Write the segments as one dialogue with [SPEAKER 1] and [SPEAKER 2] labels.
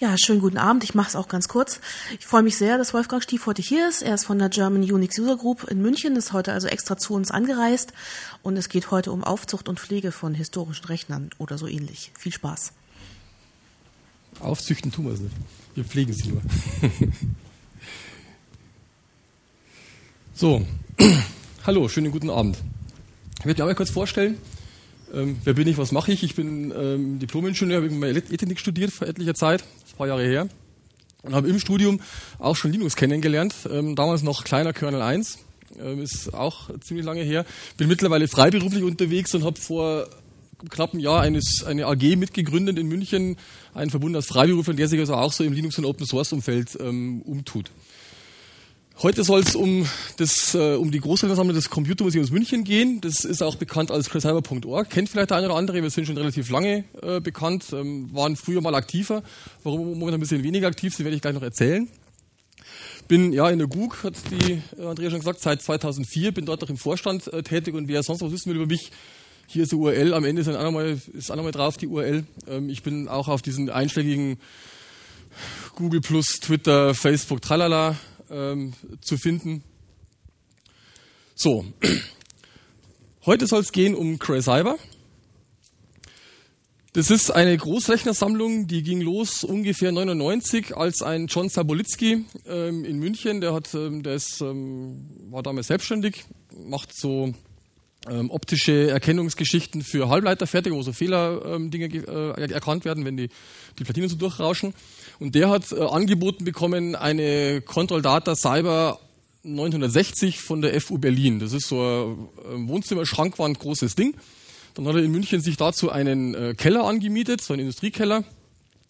[SPEAKER 1] Ja, schönen guten Abend. Ich mache es auch ganz kurz. Ich freue mich sehr, dass Wolfgang Stief heute hier ist. Er ist von der German Unix User Group in München, ist heute also extra zu uns angereist und es geht heute um Aufzucht und Pflege von historischen Rechnern oder so ähnlich. Viel Spaß.
[SPEAKER 2] Aufzüchten tun wir es nicht. Wir pflegen sie nur. so, hallo, schönen guten Abend. Ich werde mich einmal kurz vorstellen. Ähm, wer bin ich, was mache ich? Ich bin ähm, Diplom-Ingenieur, habe Ethnik studiert vor etlicher Zeit, paar Jahre her. Und habe im Studium auch schon Linux kennengelernt, ähm, damals noch kleiner Kernel 1, ähm, ist auch ziemlich lange her. Bin mittlerweile freiberuflich unterwegs und habe vor knapp einem Jahr eines, eine AG mitgegründet in München, einen Verbund aus Freiberuflern, der sich also auch so im Linux- und Open-Source-Umfeld ähm, umtut. Heute soll es um, das, äh, um die Großrechnersammlung des Computermuseums München gehen. Das ist auch bekannt als crycyber.org. Kennt vielleicht der eine oder andere. Wir sind schon relativ lange äh, bekannt, ähm, waren früher mal aktiver. Warum momentan ein bisschen weniger aktiv sind, werde ich gleich noch erzählen. Bin ja in der GUG, hat die äh, Andrea schon gesagt, seit 2004. Bin dort auch im Vorstand äh, tätig und wer sonst was wissen will über mich, hier ist die URL. Am Ende ist auch nochmal, ist auch nochmal drauf die URL. Ähm, ich bin auch auf diesen einschlägigen Google Plus, Twitter, Facebook, tralala ähm, zu finden. So, heute soll es gehen um Cray Cyber. Das ist eine Großrechnersammlung, die ging los ungefähr 99, als ein John Sabolitzky ähm, in München, der hat, ähm, der ist, ähm, war damals selbstständig, macht so ähm, optische Erkennungsgeschichten für Halbleiterfertigung, wo so Fehlerdinge äh, erkannt werden, wenn die, die Platinen so durchrauschen. Und der hat äh, angeboten bekommen eine Control Data Cyber 960 von der FU Berlin. Das ist so ein Wohnzimmer-Schrankwand großes Ding. Dann hat er in München sich dazu einen äh, Keller angemietet, so einen Industriekeller,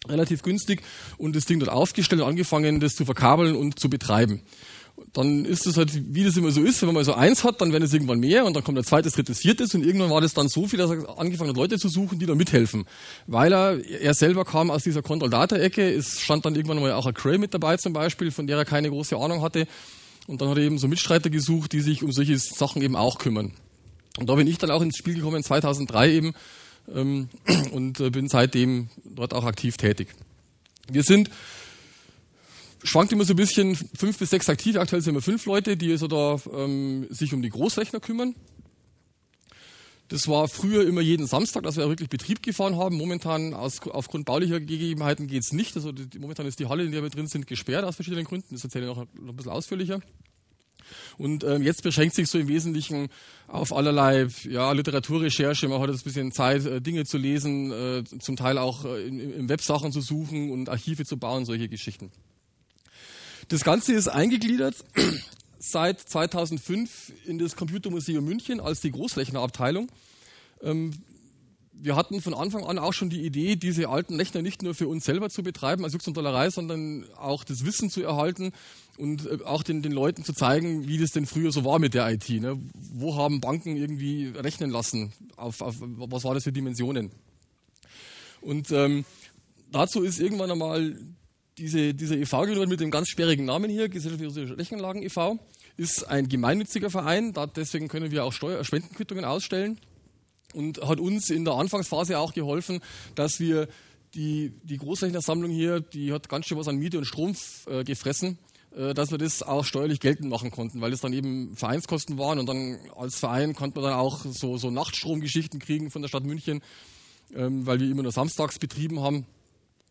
[SPEAKER 2] relativ günstig, und das Ding dort aufgestellt und angefangen, das zu verkabeln und zu betreiben dann ist es halt, wie das immer so ist, wenn man so eins hat, dann werden es irgendwann mehr und dann kommt der zweite, dritte, viertes und irgendwann war das dann so viel, dass er angefangen hat, Leute zu suchen, die da mithelfen. Weil er, er selber kam aus dieser Control-Data-Ecke, es stand dann irgendwann mal auch ein Cray mit dabei zum Beispiel, von der er keine große Ahnung hatte und dann hat er eben so Mitstreiter gesucht, die sich um solche Sachen eben auch kümmern. Und da bin ich dann auch ins Spiel gekommen, 2003 eben, ähm, und äh, bin seitdem dort auch aktiv tätig. Wir sind schwankt immer so ein bisschen, fünf bis sechs aktive, aktuell sind wir fünf Leute, die also da ähm, sich um die Großrechner kümmern. Das war früher immer jeden Samstag, dass wir wirklich Betrieb gefahren haben. Momentan aus, aufgrund baulicher Gegebenheiten geht's nicht. Also die, momentan ist die Halle, in der wir drin sind, gesperrt aus verschiedenen Gründen. Das erzähle ich noch, ein bisschen ausführlicher. Und ähm, jetzt beschränkt sich so im Wesentlichen auf allerlei ja, Literaturrecherche. Man hat jetzt ein bisschen Zeit, äh, Dinge zu lesen, äh, zum Teil auch äh, in, in Websachen zu suchen und Archive zu bauen, solche Geschichten. Das Ganze ist eingegliedert seit 2005 in das Computermuseum München als die Großrechnerabteilung. Ähm, wir hatten von Anfang an auch schon die Idee, diese alten Rechner nicht nur für uns selber zu betreiben als Jux und Dollerei, sondern auch das Wissen zu erhalten und äh, auch den, den Leuten zu zeigen, wie das denn früher so war mit der IT. Ne? Wo haben Banken irgendwie rechnen lassen? Auf, auf, was war das für Dimensionen? Und ähm, dazu ist irgendwann einmal diese, dieser e.V. gegründet mit dem ganz sperrigen Namen hier, Gesellschaft für Rechenanlagen e.V., ist ein gemeinnütziger Verein, da, deswegen können wir auch Steuer Spendenquittungen ausstellen und hat uns in der Anfangsphase auch geholfen, dass wir die, die Großrechnersammlung hier, die hat ganz schön was an Miete und Strom äh, gefressen, äh, dass wir das auch steuerlich geltend machen konnten, weil es dann eben Vereinskosten waren und dann als Verein konnte man dann auch so, so Nachtstromgeschichten kriegen von der Stadt München, ähm, weil wir immer nur samstags betrieben haben.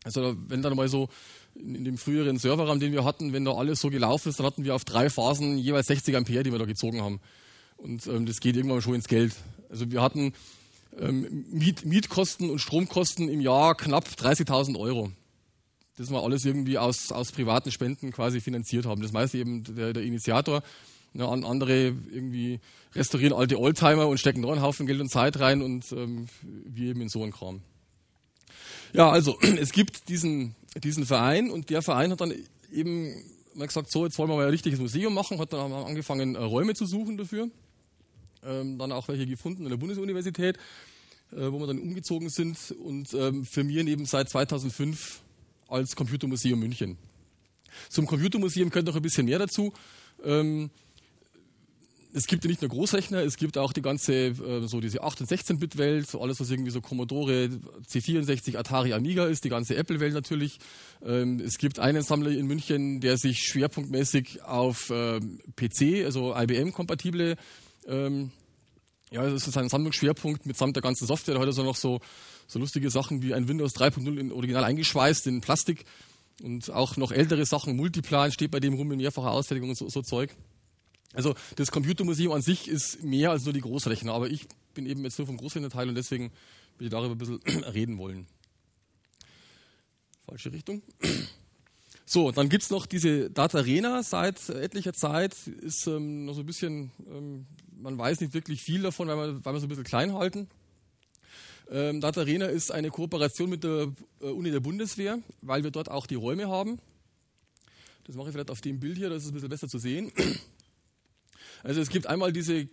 [SPEAKER 2] Also wenn dann mal so in, dem früheren Serverraum, den wir hatten, wenn da alles so gelaufen ist, dann hatten wir auf drei Phasen jeweils 60 Ampere, die wir da gezogen haben. Und ähm, das geht irgendwann schon ins Geld. Also wir hatten ähm, Miet, Mietkosten und Stromkosten im Jahr knapp 30.000 Euro. Das wir alles irgendwie aus, aus privaten Spenden quasi finanziert haben. Das meiste eben der, der Initiator. Ja, andere irgendwie restaurieren alte Oldtimer und stecken da einen Haufen Geld und Zeit rein und ähm, wir eben in so einen Kram. Ja, also es gibt diesen, diesen Verein und der Verein hat dann eben mal gesagt, so jetzt wollen wir mal ein richtiges Museum machen, hat dann angefangen äh, Räume zu suchen dafür, ähm, dann auch welche gefunden in der Bundesuniversität, äh, wo wir dann umgezogen sind und ähm, firmieren eben seit 2005 als Computermuseum München. Zum Computermuseum gehört noch ein bisschen mehr dazu. Ähm, es gibt ja nicht nur Großrechner, es gibt auch die ganze, äh, so diese 8- und 16-Bit-Welt, so alles, was irgendwie so Commodore, C64, Atari, Amiga ist, die ganze Apple-Welt natürlich. Ähm, es gibt einen Sammler in München, der sich schwerpunktmäßig auf ähm, PC, also IBM-kompatible, ähm, ja, das ist ein Sammlungsschwerpunkt mitsamt der ganzen Software. Da hat er so noch so, so lustige Sachen wie ein Windows 3.0 in Original eingeschweißt in Plastik und auch noch ältere Sachen, Multiplan steht bei dem rum in mehrfacher Ausfertigung und so, so Zeug. Also das Computermuseum an sich ist mehr als nur die Großrechner, aber ich bin eben jetzt nur vom Großrechnerteil und deswegen will ich darüber ein bisschen reden wollen. Falsche Richtung. So, dann gibt es noch diese Data Arena seit etlicher Zeit. Ist ähm, noch so ein bisschen, ähm, man weiß nicht wirklich viel davon, weil wir, weil wir so ein bisschen klein halten. Ähm, Data Arena ist eine Kooperation mit der äh, Uni der Bundeswehr, weil wir dort auch die Räume haben. Das mache ich vielleicht auf dem Bild hier, das ist ein bisschen besser zu sehen. Also es gibt einmal diese,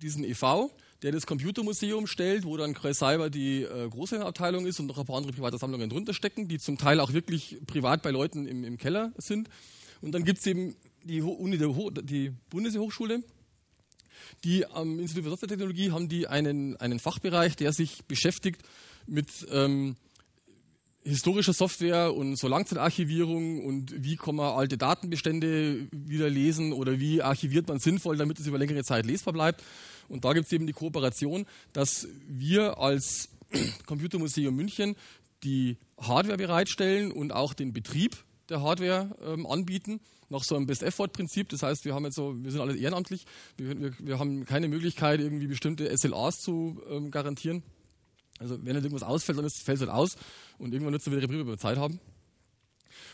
[SPEAKER 2] diesen e.V., der das Computermuseum stellt, wo dann Cyber die äh, große Abteilung ist und noch ein paar andere private Sammlungen drunter stecken, die zum Teil auch wirklich privat bei Leuten im, im Keller sind. Und dann gibt es eben die, Uni der Ho die Bundeshochschule, die am Institut für Softwaretechnologie haben die einen, einen Fachbereich, der sich beschäftigt mit ähm, historischer Software und so Langzeitarchivierung und wie kann man alte Datenbestände wieder lesen oder wie archiviert man sinnvoll, damit es über längere Zeit lesbar bleibt. Und da gibt es eben die Kooperation, dass wir als Computermuseum München die Hardware bereitstellen und auch den Betrieb der Hardware ähm, anbieten, nach so einem Best-Effort-Prinzip. Das heißt, wir haben jetzt so, wir sind alle ehrenamtlich, wir, wir, wir haben keine Möglichkeit, irgendwie bestimmte SLAs zu ähm, garantieren. Also wenn halt irgendwas ausfällt, dann fällt es halt aus und irgendwann wird es wieder Reprise, Zeit haben.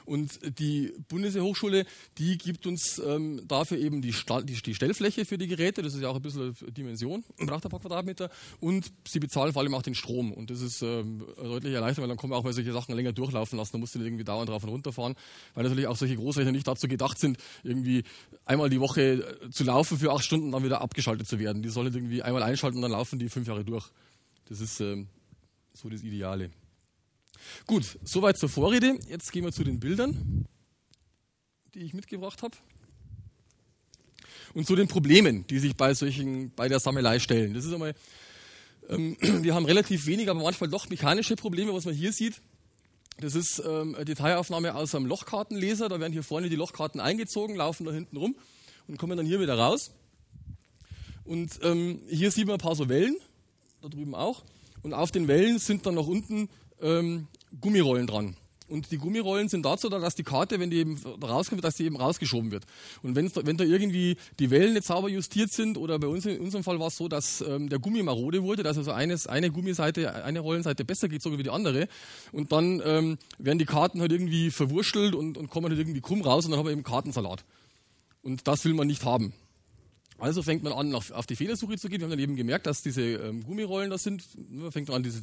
[SPEAKER 2] Und die Bundeshochschule, die gibt uns ähm, dafür eben die, die, die, Stellfläche für die Geräte, das ist ja auch ein bisschen Dimension, braucht ein paar Quadratmeter, und sie bezahlen vor allem auch den Strom. Und das ist ähm, deutlich erleichtert, weil dann man auch mal solche Sachen länger durchlaufen lassen, da musst du nicht irgendwie dauernd drauf und runter fahren, weil natürlich auch solche Großrechner nicht dazu gedacht sind, irgendwie einmal die Woche äh, zu laufen für acht Stunden, dann wieder abgeschaltet zu werden. Die sollen irgendwie einmal einschalten und dann laufen die fünf Jahre durch. Das ist ähm, so das Ideale. Gut, soweit zur Vorrede. Jetzt gehen wir zu den Bildern, die ich mitgebracht habe. Und zu den Problemen, die sich bei solchen, bei der Sammelei stellen. Das ist einmal, ähm, wir haben relativ wenig, aber manchmal doch mechanische Probleme, was man hier sieht. Das ist ähm, eine Detailaufnahme aus einem Lochkartenleser. Da werden hier vorne die Lochkarten eingezogen, laufen da hinten rum und kommen dann hier wieder raus. Und ähm, hier sieht man ein paar so Wellen, da drüben auch. Und auf den Wellen sind dann noch unten ähm, Gummirollen dran. Und die Gummirollen sind dazu da, dass die Karte, wenn die eben rauskommt, dass die eben rausgeschoben wird. Und wenn, wenn da irgendwie die Wellen nicht sauber justiert sind, oder bei uns in unserem Fall war es so, dass ähm, der Gummi marode wurde, dass also eines, eine Gummiseite, eine Rollenseite besser geht sogar wie die andere. Und dann ähm, werden die Karten halt irgendwie verwurstelt und, und kommen halt irgendwie krumm raus und dann haben wir eben Kartensalat. Und das will man nicht haben. Also fängt man an, auf, die Fehlersuche zu gehen. Wir haben dann eben gemerkt, dass diese ähm, Gummirollen da sind. Man fängt an, diese,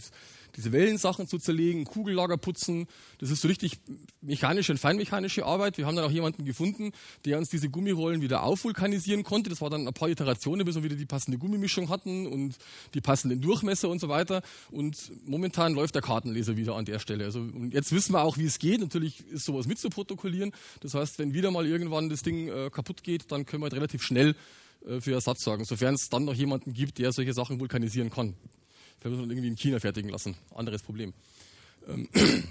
[SPEAKER 2] diese Wellensachen zu zerlegen, Kugellager putzen. Das ist so richtig mechanische und feinmechanische Arbeit. Wir haben dann auch jemanden gefunden, der uns diese Gummirollen wieder aufvulkanisieren konnte. Das war dann ein paar Iterationen, bis wir wieder die passende Gummimischung hatten und die passenden Durchmesser und so weiter. Und momentan läuft der Kartenleser wieder an der Stelle. Also, und jetzt wissen wir auch, wie es geht. Natürlich ist sowas mitzuprotokollieren. Das heißt, wenn wieder mal irgendwann das Ding äh, kaputt geht, dann können wir halt relativ schnell für Ersatz sorgen, sofern es dann noch jemanden gibt, der solche Sachen vulkanisieren kann. Vielleicht muss man irgendwie in China fertigen lassen. Anderes Problem. Ähm,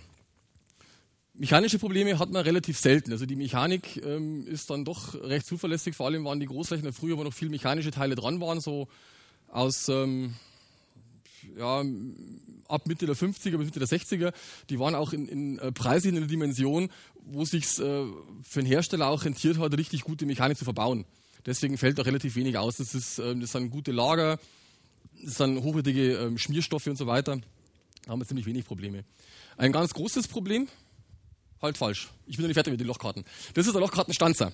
[SPEAKER 2] mechanische Probleme hat man relativ selten. Also die Mechanik ähm, ist dann doch recht zuverlässig. Vor allem waren die Großrechner früher, wo noch viel mechanische Teile dran waren, so aus ähm, ja, ab Mitte der 50er bis Mitte der 60er. Die waren auch in, in äh, in einer Dimension, wo sich äh, für einen Hersteller auch rentiert hat, richtig gute Mechanik zu verbauen. Deswegen fällt auch relativ wenig aus. Das, ist, ähm, das sind gute Lager, das sind hochwertige ähm, Schmierstoffe und so weiter. Da haben wir ziemlich wenig Probleme. Ein ganz großes Problem, halt falsch. Ich bin noch nicht fertig mit den Lochkarten. Das ist der Lochkartenstanzer.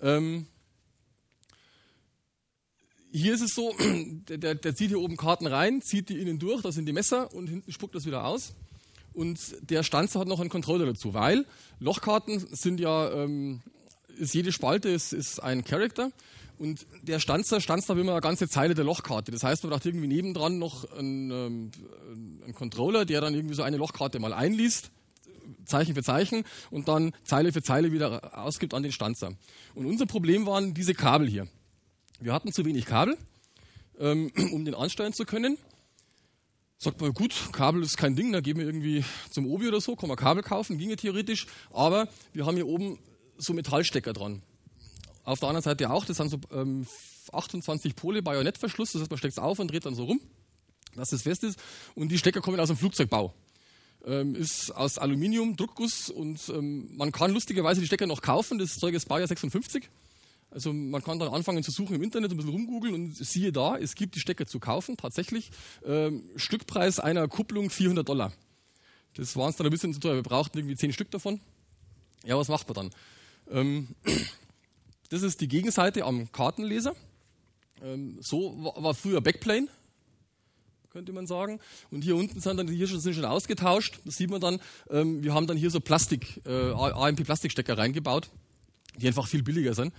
[SPEAKER 2] Ähm, hier ist es so, der, der, zieht hier oben Karten rein, zieht die innen durch, da sind die Messer und hinten spuckt das wieder aus. Und der Stanzer hat noch einen Controller dazu, weil Lochkarten sind ja ähm, ist jede Spalte ist, ist ein Character und der Stanzer stanzt da immer eine ganze Zeile der Lochkarte. Das heißt, man braucht irgendwie nebendran noch einen, ähm, einen Controller, der dann irgendwie so eine Lochkarte mal einliest, Zeichen für Zeichen und dann Zeile für Zeile wieder ausgibt an den Stanzer. Und unser Problem waren diese Kabel hier. Wir hatten zu wenig Kabel, ähm, um den ansteuern zu können. Sagt man, gut, Kabel ist kein Ding, da gehen wir irgendwie zum Obi oder so, kann man Kabel kaufen, ginge theoretisch, aber wir haben hier oben so Metallstecker dran. Auf der anderen Seite auch, das sind so ähm, 28 Pole Bajonettverschluss, das heißt, man steckt es auf und dreht dann so rum, dass es fest ist. Und die Stecker kommen aus dem Flugzeugbau. Ähm, ist aus Aluminium, Druckguss und ähm, man kann lustigerweise die Stecker noch kaufen, das Zeug ist Baujahr 56. Also man kann dann anfangen zu suchen im Internet, ein bisschen rumgoogeln und siehe da, es gibt die Stecker zu kaufen, tatsächlich. Ähm, Stückpreis einer Kupplung 400 Dollar. Das war uns dann ein bisschen zu teuer, wir brauchten irgendwie 10 Stück davon. Ja, was macht man dann? Ähm, das ist die Gegenseite am Kartenleser. Ähm, so war, früher Backplane, könnte man sagen. Und hier unten sind dann hier schon, sind schon ausgetauscht. Das sieht man dann. Ähm, wir haben dann hier so Plastik, äh, AMP-Plastikstecker reingebaut, die einfach viel billiger sind.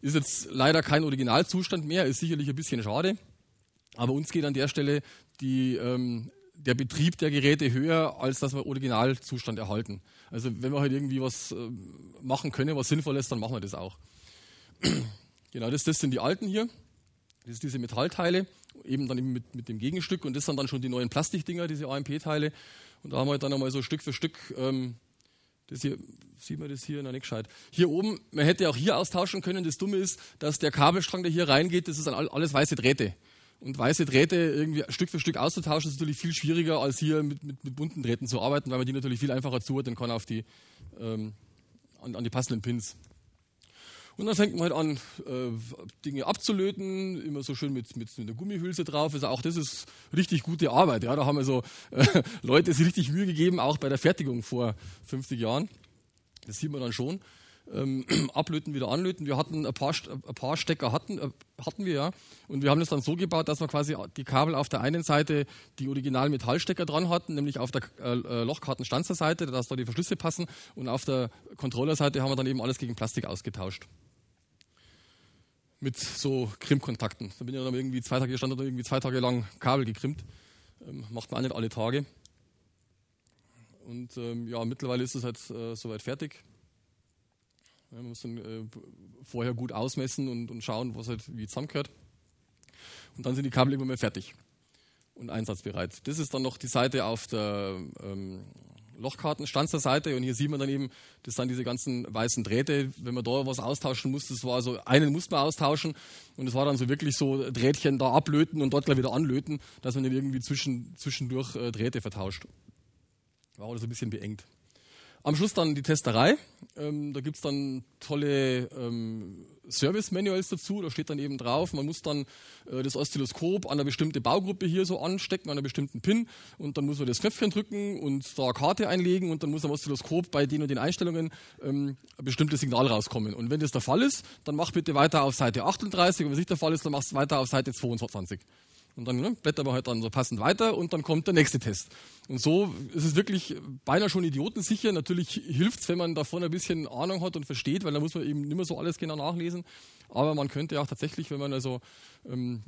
[SPEAKER 2] Ist jetzt leider kein Originalzustand mehr, ist sicherlich ein bisschen schade. Aber uns geht an der Stelle die, ähm, der Betrieb der Geräte höher, als dass wir Originalzustand erhalten. Also wenn wir halt irgendwie was äh, machen können, was sinnvoll ist, dann machen wir das auch. genau, das, das sind die alten hier. Das sind diese Metallteile, eben dann eben mit, mit dem Gegenstück und das sind dann schon die neuen Plastikdinger, diese AMP-Teile. Und da haben wir halt dann einmal so Stück für Stück ähm, das hier, sieht man das hier? Na, nicht gescheit. Hier oben, man hätte auch hier austauschen können. Das Dumme ist, dass der Kabelstrang, der hier reingeht, das ist alles weiße Drähte. Und weiße Drähte irgendwie Stück für Stück auszutauschen, ist natürlich viel schwieriger, als hier mit, mit, mit bunten Drähten zu arbeiten, weil man die natürlich viel einfacher zuordnen kann auf die, ähm, an, an die passenden Pins. Und dann fängt man halt an, äh, Dinge abzulöten, immer so schön mit, mit, mit einer Gummihülse drauf. Also auch das ist richtig gute Arbeit. Ja, da haben also äh, Leute sich richtig Mühe gegeben, auch bei der Fertigung vor 50 Jahren. Das sieht man dann schon. Ähm, ablöten, wieder anlöten. Wir hatten ein paar, ein paar Stecker hatten, äh, hatten wir ja. Und wir haben das dann so gebaut, dass wir quasi die Kabel auf der einen Seite die originalen Metallstecker dran hatten, nämlich auf der äh, äh Lochkartenstanzerseite, dass da die Verschlüsse passen. Und auf der Controllerseite haben wir dann eben alles gegen Plastik ausgetauscht mit so Krimmkontakten. Da bin ich dann irgendwie zwei Tage gestanden und irgendwie zwei Tage lang Kabel gekrimmt. Ähm, macht man auch nicht alle Tage. Und ähm, ja, mittlerweile ist es halt äh, soweit fertig. Man muss dann äh, vorher gut ausmessen und, und schauen, was halt wie zusammengehört. Und dann sind die Kabel immer mehr fertig und einsatzbereit. Das ist dann noch die Seite auf der ähm, Lochkarten Stanzerseite und hier sieht man dann eben, das sind diese ganzen weißen Drähte. Wenn man da was austauschen muss, das war so, einen musste man austauschen und es war dann so wirklich so Drähtchen da ablöten und dort gleich wieder anlöten, dass man dann irgendwie zwischen, zwischendurch äh, Drähte vertauscht. War alles ein bisschen beengt. Am Schluss dann die Testerei. Ähm, da gibt es dann tolle ähm, Service-Manuals dazu. Da steht dann eben drauf, man muss dann äh, das Oszilloskop an einer bestimmten Baugruppe hier so anstecken, an einer bestimmten Pin. Und dann muss man das Knöpfchen drücken und da Karte einlegen. Und dann muss am Oszilloskop bei den und den Einstellungen ähm, ein bestimmtes Signal rauskommen. Und wenn das der Fall ist, dann mach bitte weiter auf Seite 38. Und wenn es nicht der Fall ist, dann machst du weiter auf Seite 22. Und dann ne, blättern wir halt dann so passend weiter und dann kommt der nächste Test. Und so ist es wirklich beinahe schon idiotensicher. Natürlich hilft es, wenn man davon ein bisschen Ahnung hat und versteht, weil da muss man eben nicht mehr so alles genau nachlesen. Aber man könnte auch tatsächlich, wenn man also ähm,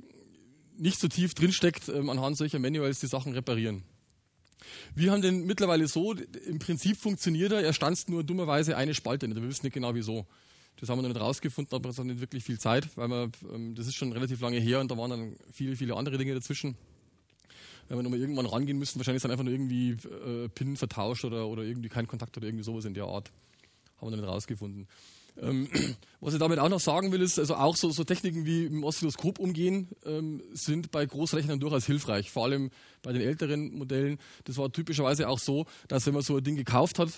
[SPEAKER 2] nicht so tief drinsteckt, ähm, anhand solcher Manuals die Sachen reparieren. Wir haben den mittlerweile so, im Prinzip funktioniert er, er stanzt nur dummerweise eine Spalte nicht. Wir wissen nicht genau wieso. Das haben wir noch nicht rausgefunden, aber es hat nicht wirklich viel Zeit, weil wir, ähm, das ist schon relativ lange her und da waren dann viele, viele andere Dinge dazwischen. Wenn wir nochmal irgendwann rangehen müssen, wahrscheinlich ist dann einfach nur irgendwie äh, PIN vertauscht oder, oder irgendwie kein Kontakt oder irgendwie sowas in der Art. Haben wir noch nicht rausgefunden. Ähm, was ich damit auch noch sagen will, ist, also auch so, so Techniken wie im Oszilloskop umgehen ähm, sind bei Großrechnern durchaus hilfreich, vor allem bei den älteren Modellen. Das war typischerweise auch so, dass wenn man so ein Ding gekauft hat,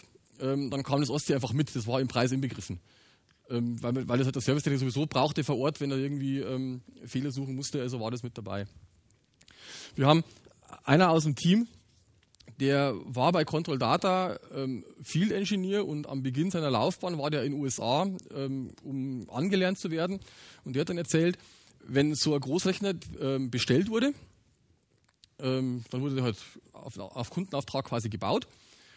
[SPEAKER 2] ähm, dann kam das Ostsee einfach mit, das war im Preis inbegriffen ähm, weil, weil das halt der Servicetechniker sowieso brauchte vor Ort, wenn er irgendwie ähm, Fehler suchen musste, also war das mit dabei. Wir haben einer aus dem Team, der war bei Control Data ähm, Field Engineer und am Beginn seiner Laufbahn war der in den USA, ähm, um angelernt zu werden. Und der hat dann erzählt, wenn so ein Großrechner ähm, bestellt wurde, ähm, dann wurde der halt auf, auf, Kundenauftrag quasi gebaut.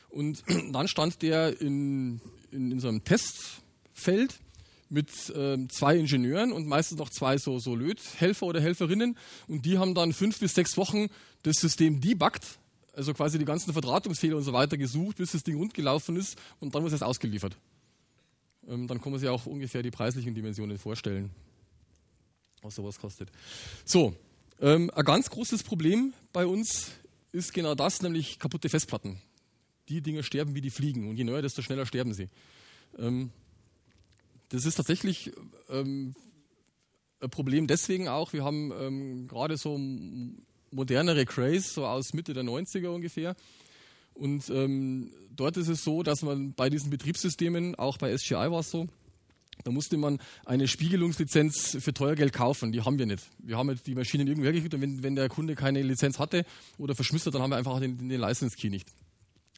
[SPEAKER 2] Und dann stand der in, in, in so einem Testfeld mit äh, zwei Ingenieuren und meistens noch zwei so, so Löthelfer oder Helferinnen. Und die haben dann fünf bis sechs Wochen das System debuggt, also quasi die ganzen Verdrahtungsfehler und so weiter gesucht, bis das Ding rund gelaufen ist und dann wird es ausgeliefert. Ähm, dann kann man sich auch ungefähr die preislichen Dimensionen vorstellen. was sowas kostet. So, ähm, ein ganz großes Problem bei uns ist genau das, nämlich kaputte Festplatten. Die Dinge sterben wie die Fliegen und je neuer, desto schneller sterben sie. Ähm, das ist tatsächlich ähm, ein Problem deswegen auch, wir haben ähm, gerade so modernere Crays, so aus Mitte der 90er ungefähr. Und ähm, dort ist es so, dass man bei diesen Betriebssystemen, auch bei SGI war es so, da musste man eine Spiegelungslizenz für teuer Geld kaufen. Die haben wir nicht. Wir haben die Maschinen irgendwo hergekriegt und wenn, wenn der Kunde keine Lizenz hatte oder verschmissen dann haben wir einfach den, den License Key nicht.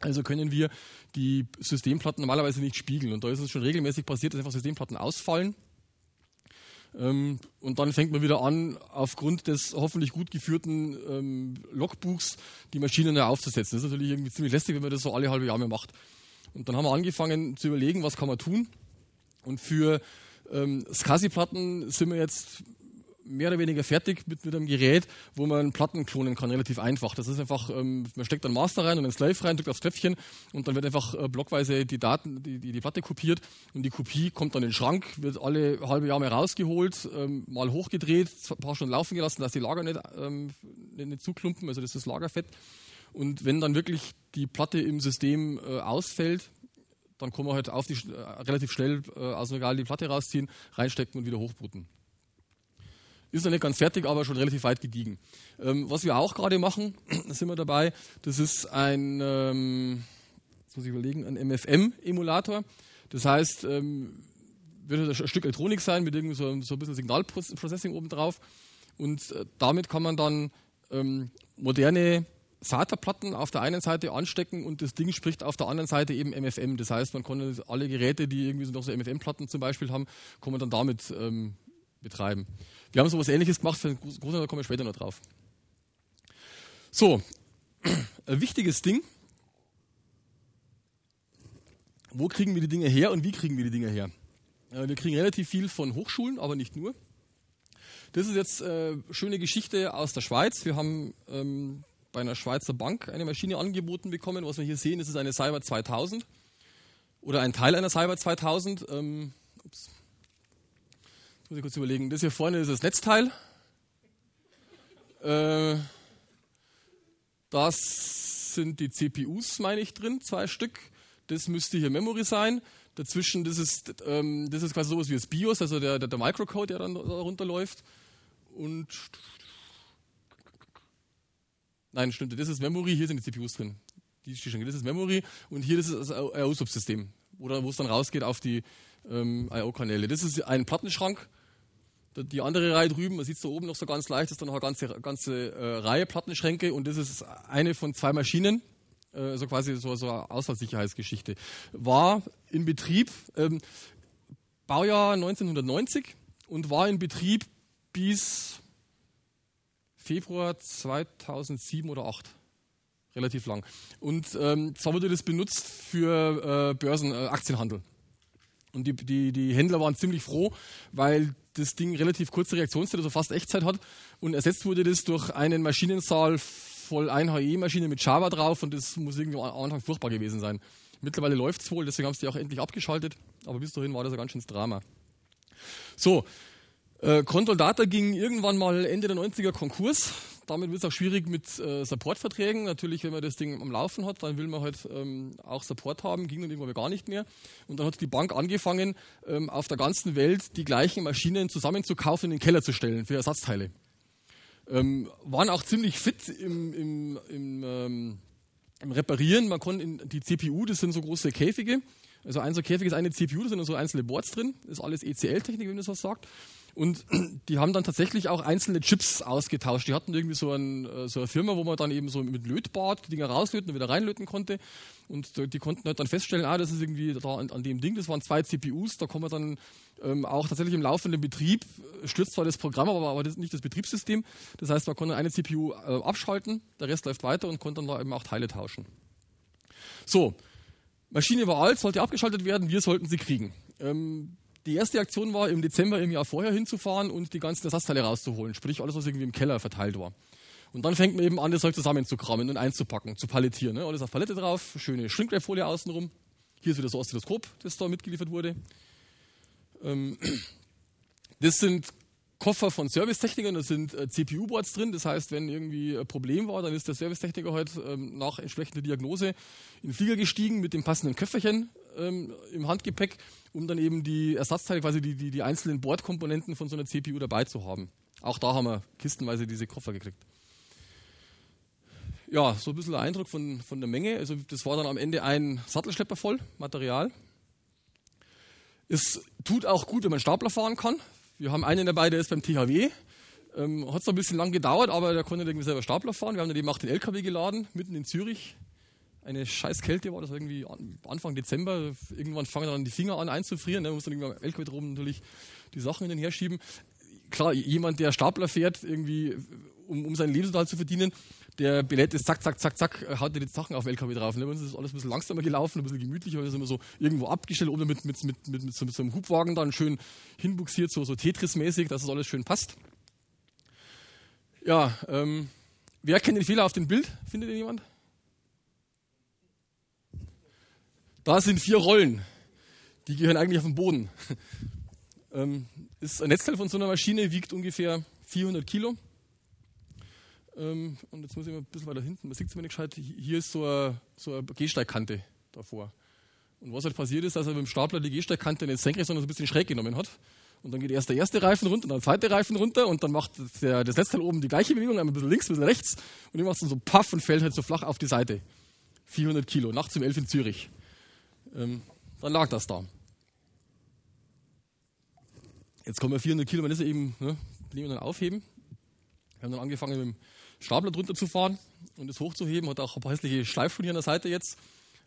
[SPEAKER 2] Also können wir die Systemplatten normalerweise nicht spiegeln. Und da ist es schon regelmäßig passiert, dass einfach Systemplatten ausfallen. Ähm, und dann fängt man wieder an, aufgrund des hoffentlich gut geführten ähm, Logbuchs die Maschinen aufzusetzen. Das ist natürlich irgendwie ziemlich lästig, wenn man das so alle halbe Jahre macht. Und dann haben wir angefangen zu überlegen, was kann man tun. Und für ähm, SCSI-Platten sind wir jetzt mehr oder weniger fertig mit, mit einem Gerät, wo man Platten klonen kann, relativ einfach. Das ist einfach, ähm, man steckt einen Master rein und einen Slave rein, drückt aufs Knöpfchen und dann wird einfach äh, blockweise die Daten, die, die, die, Platte kopiert und die Kopie kommt dann in den Schrank, wird alle halbe Jahre mal rausgeholt, ähm, mal hochgedreht, ein paar Stunden laufen gelassen, dass die Lager nicht, ähm, nicht, nicht zuklumpen, also das ist Lagerfett. Und wenn dann wirklich die Platte im System äh, ausfällt, dann kann man halt auf die, äh, relativ schnell äh, aus dem Regal die Platte rausziehen, reinstecken und wieder hochbooten. Ist noch nicht ganz fertig, aber schon relativ weit gediegen. Ähm, was wir auch gerade machen, da sind wir dabei, das ist ein, ähm, jetzt muss ich überlegen, ein MFM-Emulator. Das heißt, ähm, wird halt ein Stück Elektronik sein mit irgendwie so, so ein bisschen Signalprocessing obendrauf. Und äh, damit kann man dann ähm, moderne SATA-Platten auf der einen Seite anstecken und das Ding spricht auf der anderen Seite eben MFM. Das heißt, man kann alle Geräte, die irgendwie so noch so MFM-Platten zum Beispiel haben, kann man dann damit ähm, betreiben. Wir haben sowas ähnliches gemacht für den Großteil, da kommen wir später noch drauf. So, ein wichtiges Ding. Wo kriegen wir die Dinge her und wie kriegen wir die Dinge her? Äh, wir kriegen relativ viel von Hochschulen, aber nicht nur. Das ist jetzt äh, schöne Geschichte aus der Schweiz. Wir haben ähm, bei einer Schweizer Bank eine Maschine angeboten bekommen. Was wir hier sehen, das ist eine Cyber 2000 oder ein Teil einer Cyber 2000. Ähm, ups. Muss ich kurz überlegen. Das hier vorne ist das Netzteil. Äh, das sind die CPUs, meine ich, drin, zwei Stück. Das müsste hier Memory sein. Dazwischen, das ist, ähm, das ist quasi sowas wie das BIOS, also der, der, der Microcode, der dann darunter läuft. Und Nein, stimmt. Das ist Memory, hier sind die CPUs drin. Das ist Memory und hier ist das IO-Subsystem, wo es dann rausgeht auf die ähm, IO-Kanäle. Das ist ein Plattenschrank. Die andere Reihe drüben, man sieht es da oben noch so ganz leicht, ist dann noch eine ganze, ganze äh, Reihe Plattenschränke und das ist eine von zwei Maschinen, äh, also quasi so, so eine Ausfallsicherheitsgeschichte. War in Betrieb, ähm, Baujahr 1990 und war in Betrieb bis Februar 2007 oder 2008. Relativ lang. Und ähm, zwar wurde das benutzt für äh, Börsen, äh. Und die, die, die Händler waren ziemlich froh, weil das Ding relativ kurze Reaktionszeit, also fast Echtzeit hat. Und ersetzt wurde das durch einen Maschinensaal voll 1 HE-Maschine mit Java drauf und das muss irgendwie am Anfang furchtbar gewesen sein. Mittlerweile läuft es wohl, deswegen haben sie die auch endlich abgeschaltet, aber bis dahin war das ein ganz schönes Drama. So, äh, Control Data ging irgendwann mal Ende der 90er Konkurs. Damit wird es auch schwierig mit äh, Supportverträgen. Natürlich, wenn man das Ding am Laufen hat, dann will man halt ähm, auch Support haben. Ging dann irgendwann gar nicht mehr. Und dann hat die Bank angefangen, ähm, auf der ganzen Welt die gleichen Maschinen zusammenzukaufen in den Keller zu stellen für Ersatzteile. Ähm, waren auch ziemlich fit im, im, im, ähm, im Reparieren. Man konnte in die CPU, das sind so große Käfige. Also ein so Käfig ist eine CPU, da sind so einzelne Boards drin. Das ist alles ECL-Technik, wenn das was sagt. Und die haben dann tatsächlich auch einzelne Chips ausgetauscht. Die hatten irgendwie so, ein, äh, so eine Firma, wo man dann eben so mit Lötbad die Dinger rauslöten und wieder reinlöten konnte. Und die konnten halt dann feststellen, ah, das ist irgendwie da an, an dem Ding, das waren zwei CPUs, da kann man dann ähm, auch tatsächlich im laufenden Betrieb, äh, stürzt zwar das Programm, aber, aber das nicht das Betriebssystem. Das heißt, man konnte eine CPU äh, abschalten, der Rest läuft weiter und konnte dann da eben auch Teile tauschen. So, Maschine war alt, sollte abgeschaltet werden, wir sollten sie kriegen. Ähm, die erste Aktion war, im Dezember im Jahr vorher hinzufahren und die ganzen Ersatzteile rauszuholen, sprich alles, was irgendwie im Keller verteilt war. Und dann fängt man eben an, das Zeug zusammenzukramen und einzupacken, zu palettieren. Ne? Alles auf Palette drauf, schöne Shrinkwrap-Folie außenrum. Hier ist wieder so Oszilloskop, das da mitgeliefert wurde. Ähm, das sind Koffer von Servicetechnikern, da sind äh, CPU-Boards drin. Das heißt, wenn irgendwie ein Problem war, dann ist der Servicetechniker halt ähm, nach entsprechender Diagnose in den Flieger gestiegen mit dem passenden Köfferchen ähm, im Handgepäck, um dann eben die Ersatzteile, quasi die, die, die einzelnen Bordkomponenten von so einer CPU dabei zu haben. Auch da haben wir kistenweise diese Koffer gekriegt. Ja, so ein bisschen der Eindruck von, von der Menge. Also das war dann am Ende ein Sattelschlepper voll Material. Es tut auch gut, wenn man Stapler fahren kann. Wir haben einen dabei, der ist beim THW. Ähm, hat zwar ein bisschen lang gedauert, aber der konnte irgendwie selber Stapler fahren. Wir haben dann eben auch den LKW geladen, mitten in Zürich. Eine scheiß Kälte war das irgendwie Anfang Dezember. Irgendwann fangen dann die Finger an einzufrieren. Ne? Man muss dann irgendwie am LKW drum natürlich die Sachen und her schieben. Klar, jemand, der Stapler fährt, irgendwie, um, um seinen Lebensunterhalt zu verdienen, der belädt ist zack, zack, zack, zack, haut die Sachen auf den LKW drauf. Ne? Bei uns ist alles ein bisschen langsamer gelaufen, ein bisschen gemütlicher, weil das immer so irgendwo abgestellt oder mit, mit, mit, mit, mit, so, mit so einem Hubwagen dann schön hinbuxiert, so, so Tetris-mäßig, dass das alles schön passt. Ja, ähm, wer kennt den Fehler auf dem Bild? Findet ihr jemand? Da sind vier Rollen. Die gehören eigentlich auf den Boden. ähm, ist ein Netzteil von so einer Maschine, wiegt ungefähr 400 Kilo. Ähm, und jetzt muss ich mal ein bisschen weiter hinten, man sieht es mir nicht gescheit, hier ist so eine, so eine Gehsteigkante davor. Und was halt passiert ist, dass er mit dem Stapler die Gehsteigkante nicht senkrecht, sondern so ein bisschen schräg genommen hat. Und dann geht erst der erste Reifen runter, dann der zweite Reifen runter und dann macht der, das letzte oben die gleiche Bewegung, einmal ein bisschen links, ein bisschen rechts. Und ich macht es dann so paff und fällt halt so flach auf die Seite. 400 Kilo, nachts um 11 in Zürich. Ähm, dann lag das da. Jetzt kommen wir 400 Kilo, man ist ja eben, ne, den dann aufheben. Wir haben dann angefangen mit dem Stapler drunter zu fahren und es hochzuheben. Hat auch ein paar hässliche Schleifspuren hier an der Seite jetzt.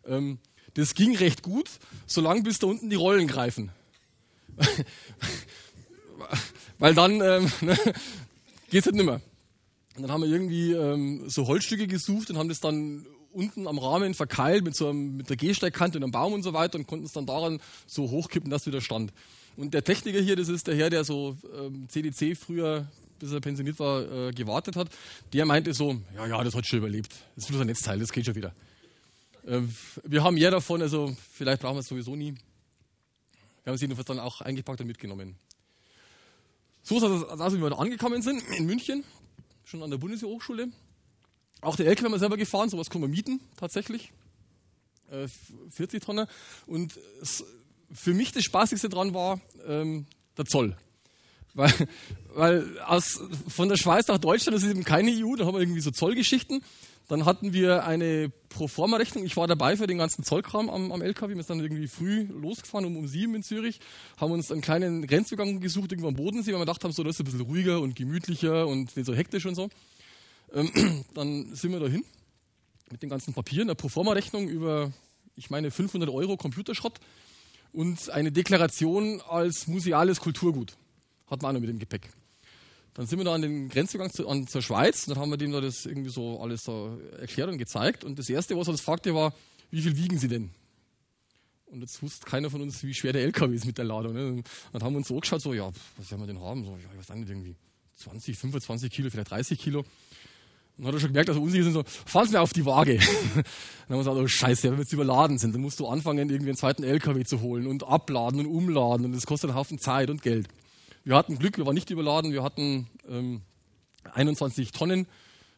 [SPEAKER 2] Ähm, das ging recht gut, solange bis da unten die Rollen greifen. Weil dann ähm, ne, geht es halt nicht mehr. Und dann haben wir irgendwie ähm, so Holzstücke gesucht und haben das dann unten am Rahmen verkeilt mit, so einem, mit der Gehsteigkante und einem Baum und so weiter und konnten es dann daran so hochkippen, dass es wieder stand. Und der Techniker hier, das ist der Herr, der so ähm, CDC früher bis er pensioniert war, äh, gewartet hat, der meinte so, ja, ja, das hat schon überlebt. Das ist bloß ein Netzteil, das geht schon wieder. Äh, wir haben mehr davon, also vielleicht brauchen wir es sowieso nie. Wir haben es jedenfalls dann auch eingepackt und mitgenommen. So ist es, als wir da angekommen sind, in München, schon an der Bundeshochschule. Auch der LKW haben wir selber gefahren, sowas können wir mieten, tatsächlich. Äh, 40 Tonnen. Und für mich das Spaßigste dran war ähm, der Zoll. Weil, weil aus, von der Schweiz nach Deutschland, das ist eben keine EU, da haben wir irgendwie so Zollgeschichten. Dann hatten wir eine Proforma-Rechnung. Ich war dabei für den ganzen Zollkram am, am LKW. Wir sind dann irgendwie früh losgefahren, um, um sieben in Zürich, haben uns einen kleinen Grenzübergang gesucht, irgendwo am Bodensee, weil wir gedacht haben, so, das ist ein bisschen ruhiger und gemütlicher und nicht so hektisch und so. Ähm, dann sind wir dahin mit den ganzen Papieren, eine Proforma-Rechnung über, ich meine, 500 Euro Computerschrott und eine Deklaration als museales Kulturgut. Hat man auch noch mit dem Gepäck. Dann sind wir da an den Grenzübergang zu, an, zur Schweiz. Dann haben wir dem da das irgendwie so alles da erklärt und gezeigt. Und das Erste, was er uns fragte, war, wie viel wiegen Sie denn? Und jetzt wusste keiner von uns, wie schwer der LKW ist mit der Ladung. Ne? Dann haben wir uns so angeschaut, so, ja, was werden wir denn haben? So, ja, ich weiß nicht, irgendwie 20, 25 Kilo, vielleicht 30 Kilo. Dann hat er schon gemerkt, dass wir unsicher sind, so, fahren mir auf die Waage. dann haben wir gesagt, oh scheiße, wenn wir jetzt überladen sind, dann musst du anfangen, irgendwie einen zweiten LKW zu holen und abladen und umladen und das kostet einen Haufen Zeit und Geld. Wir hatten Glück, wir waren nicht überladen, wir hatten ähm, 21 Tonnen.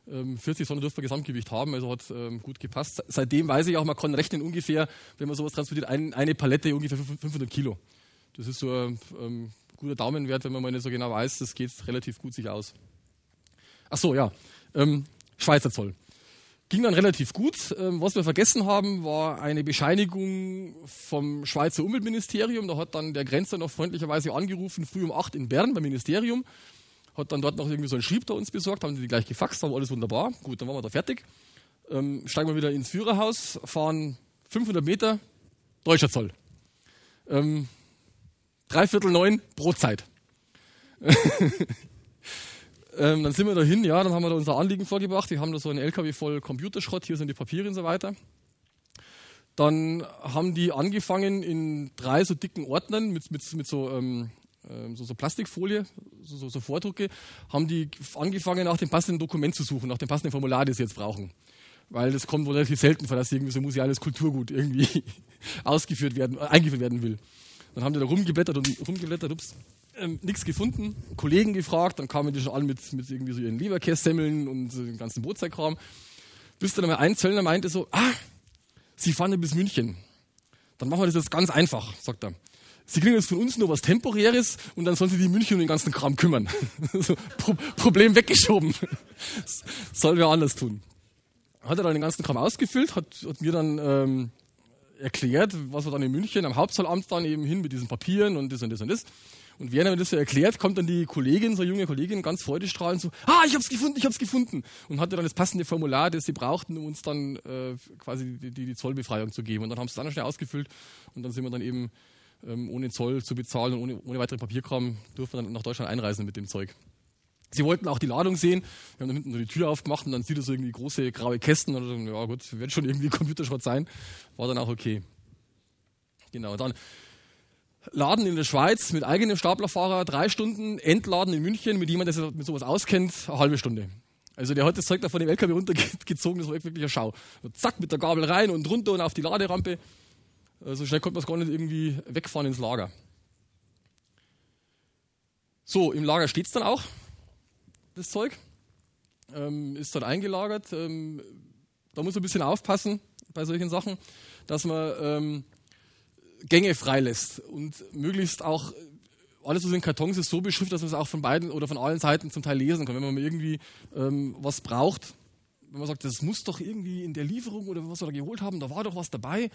[SPEAKER 2] 40 ähm, Tonnen dürfte Gesamtgewicht haben, also hat ähm, gut gepasst. Seitdem weiß ich auch, man kann rechnen ungefähr, wenn man sowas transportiert, ein, eine Palette ungefähr 500 Kilo. Das ist so ein ähm, guter Daumenwert, wenn man mal nicht so genau weiß, das geht relativ gut sich aus. Ach so, ja, ähm, Schweizer Zoll. Ging dann relativ gut. Ähm, was wir vergessen haben, war eine Bescheinigung vom Schweizer Umweltministerium. Da hat dann der Grenzer noch freundlicherweise angerufen, früh um 8 in Bern beim Ministerium. Hat dann dort noch irgendwie so einen Schrieb da uns besorgt, haben die gleich gefaxt, war alles wunderbar. Gut, dann waren wir da fertig. Ähm, steigen wir wieder ins Führerhaus, fahren 500 Meter, deutscher Zoll. Ähm, Dreiviertel neun, Brotzeit. Ähm, dann sind wir dahin, ja, dann haben wir da unser Anliegen vorgebracht. Wir haben da so einen LKW voll Computerschrott, hier sind die Papiere und so weiter. Dann haben die angefangen in drei so dicken Ordnern mit, mit, mit so, ähm, ähm, so, so, Plastikfolie, so, so, so, Vordrucke, haben die angefangen nach dem passenden Dokument zu suchen, nach dem passenden Formular, das sie jetzt brauchen. Weil das kommt wohl relativ selten vor, dass irgendwie so museales Kulturgut irgendwie ausgeführt werden, eingeführt werden will. Dann haben die da rumgeblättert und rumgeblättert, ups, ähm, nichts gefunden, Kollegen gefragt, dann kamen die schon alle mit, mit irgendwie so ihren Leberkässemmeln und so den ganzen Brotzeitkram. Bis dann einmal ein Zöllner meinte so, ah, Sie fahren ja bis München. Dann machen wir das jetzt ganz einfach, sagt er. Sie kriegen jetzt von uns nur was Temporäres und dann sollen Sie die München um den ganzen Kram kümmern. so, Pro Problem weggeschoben. Sollen wir anders tun. Hat er dann den ganzen Kram ausgefüllt, hat, hat mir dann ähm, erklärt, was wir dann in München am Hauptzollamt dann eben hin mit diesen Papieren und das und das und das. Und während er mir das so erklärt, kommt dann die Kollegin, so junge Kollegin, ganz freudestrahlend so, ah, ich hab's gefunden, ich hab's gefunden. Und hatte dann das passende Formular, das sie brauchten, um uns dann äh, quasi die, die, die, Zollbefreiung zu geben. Und dann haben sie es dann schnell ausgefüllt und dann sind wir dann eben ähm, ohne Zoll zu bezahlen und ohne, ohne weitere Papierkram durften wir dann nach Deutschland einreisen mit dem Zeug. Sie wollten auch die Ladung sehen. Wir haben dann hinten so die Tür aufgemacht und dann sieht er so irgendwie große graue Kästen. Und dann, ja gut, wird schon irgendwie Computerschrott sein. War dann auch okay. Genau, dann Laden in der Schweiz mit eigenem Staplerfahrer, drei Stunden, Entladen in München mit jemandem, der sich mit sowas auskennt, eine halbe Stunde. Also der hat das Zeug da von dem LKW runtergezogen, das war wirklich eine Schau. Und zack, mit der Gabel rein und runter und auf die Laderampe. So also schnell konnte man es gar nicht irgendwie wegfahren ins Lager. So, im Lager steht es dann auch, das Zeug. Ähm, ist dann eingelagert. Ähm, da muss man ein bisschen aufpassen bei solchen Sachen, dass man ähm, Gänge freilässt und möglichst auch alles, was in Kartons ist, so beschriftet, dass man es auch von beiden oder von allen Seiten zum Teil lesen kann. Wenn man mal irgendwie ähm, was braucht, wenn man sagt, das muss doch irgendwie in der Lieferung oder was wir da geholt haben, da war doch was dabei,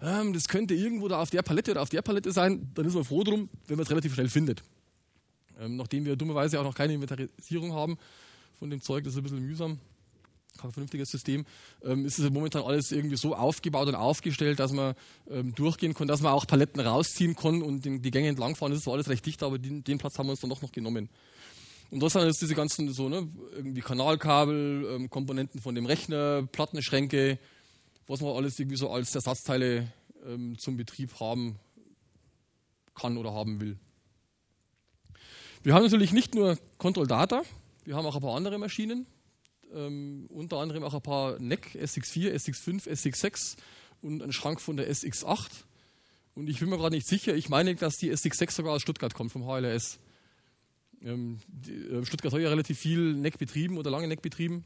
[SPEAKER 2] ähm, das könnte irgendwo da auf der Palette oder auf der Palette sein, dann ist man froh drum, wenn man es relativ schnell findet. Ähm, nachdem wir dummerweise auch noch keine Inventarisierung haben von dem Zeug, das ist ein bisschen mühsam kein vernünftiges System, ähm, ist es momentan alles irgendwie so aufgebaut und aufgestellt, dass man ähm, durchgehen kann, dass man auch Paletten rausziehen kann und den, die Gänge entlangfahren. Das zwar alles recht dicht, aber den, den, Platz haben wir uns dann doch noch genommen. Und das sind jetzt diese ganzen so, ne, irgendwie Kanalkabel, ähm, Komponenten von dem Rechner, Plattenschränke, was man alles irgendwie so als Ersatzteile ähm, zum Betrieb haben kann oder haben will. Wir haben natürlich nicht nur Control Data, wir haben auch ein paar andere Maschinen ähm, unter anderem auch ein paar NEC SX4, SX5, SX6 und einen Schrank von der SX8. Und ich bin mir gerade nicht sicher, ich meine, dass die SX6 sogar aus Stuttgart kommt, vom HLS. Ähm, die, äh, Stuttgart hat ja relativ viel NEC betrieben oder lange NEC betrieben.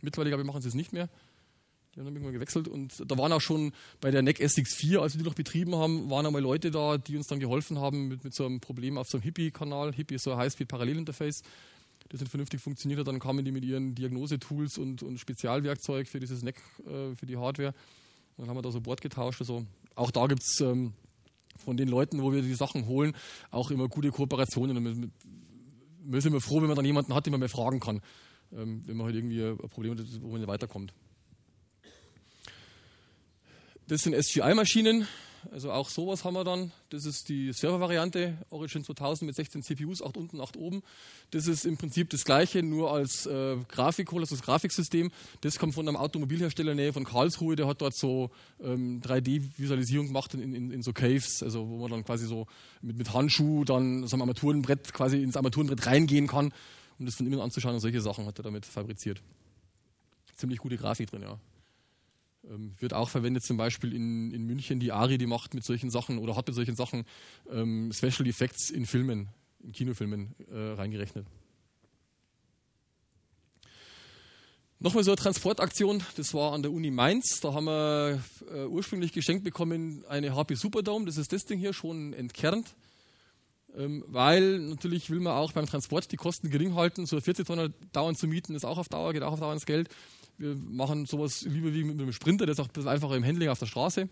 [SPEAKER 2] Mittlerweile, glaube ich, machen sie es nicht mehr. Die haben dann irgendwann gewechselt und da waren auch schon bei der NEC SX4, als wir die noch betrieben haben, waren einmal Leute da, die uns dann geholfen haben mit, mit so einem Problem auf so einem Hippie-Kanal. Hippie ist so ein Highspeed-Parallelinterface das nicht vernünftig funktioniert hat, dann kamen die mit ihren Diagnosetools und, und Spezialwerkzeug für dieses NEC, äh, für die Hardware. Dann haben wir da so Bord getauscht. Also auch da gibt es ähm, von den Leuten, wo wir die Sachen holen, auch immer gute Kooperationen. Und wir sind immer froh, wenn man dann jemanden hat, den man mehr fragen kann, ähm, wenn man halt irgendwie ein Problem hat, wo man nicht weiterkommt. Das sind SGI-Maschinen. Also auch sowas haben wir dann. Das ist die Server-Variante Origin 2000 mit 16 CPUs, 8 unten, 8 oben. Das ist im Prinzip das gleiche, nur als äh, Grafikhol, also das Grafiksystem. Das kommt von einem Automobilhersteller in der Nähe von Karlsruhe, der hat dort so ähm, 3D-Visualisierung gemacht in, in, in, so Caves, also wo man dann quasi so mit, mit Handschuh dann so ein Armaturenbrett quasi ins Armaturenbrett reingehen kann, um das von innen anzuschauen und solche Sachen hat er damit fabriziert. Ziemlich gute Grafik drin, ja. Ähm, wird auch verwendet zum Beispiel in, in München. Die Ari, die macht mit solchen Sachen oder hat mit solchen Sachen ähm, Special Effects in Filmen, in Kinofilmen äh, reingerechnet. Nochmal so eine Transportaktion, das war an der Uni Mainz. Da haben wir äh, ursprünglich geschenkt bekommen eine HP Superdome, das ist das Ding hier, schon entkernt. Ähm, weil natürlich will man auch beim Transport die Kosten gering halten. So 40 Tonnen dauernd zu mieten ist auch auf Dauer, geht auch auf Dauer ins Geld. Wir machen sowas lieber wie mit einem Sprinter, der ist auch ein bisschen einfacher im Handling auf der Straße.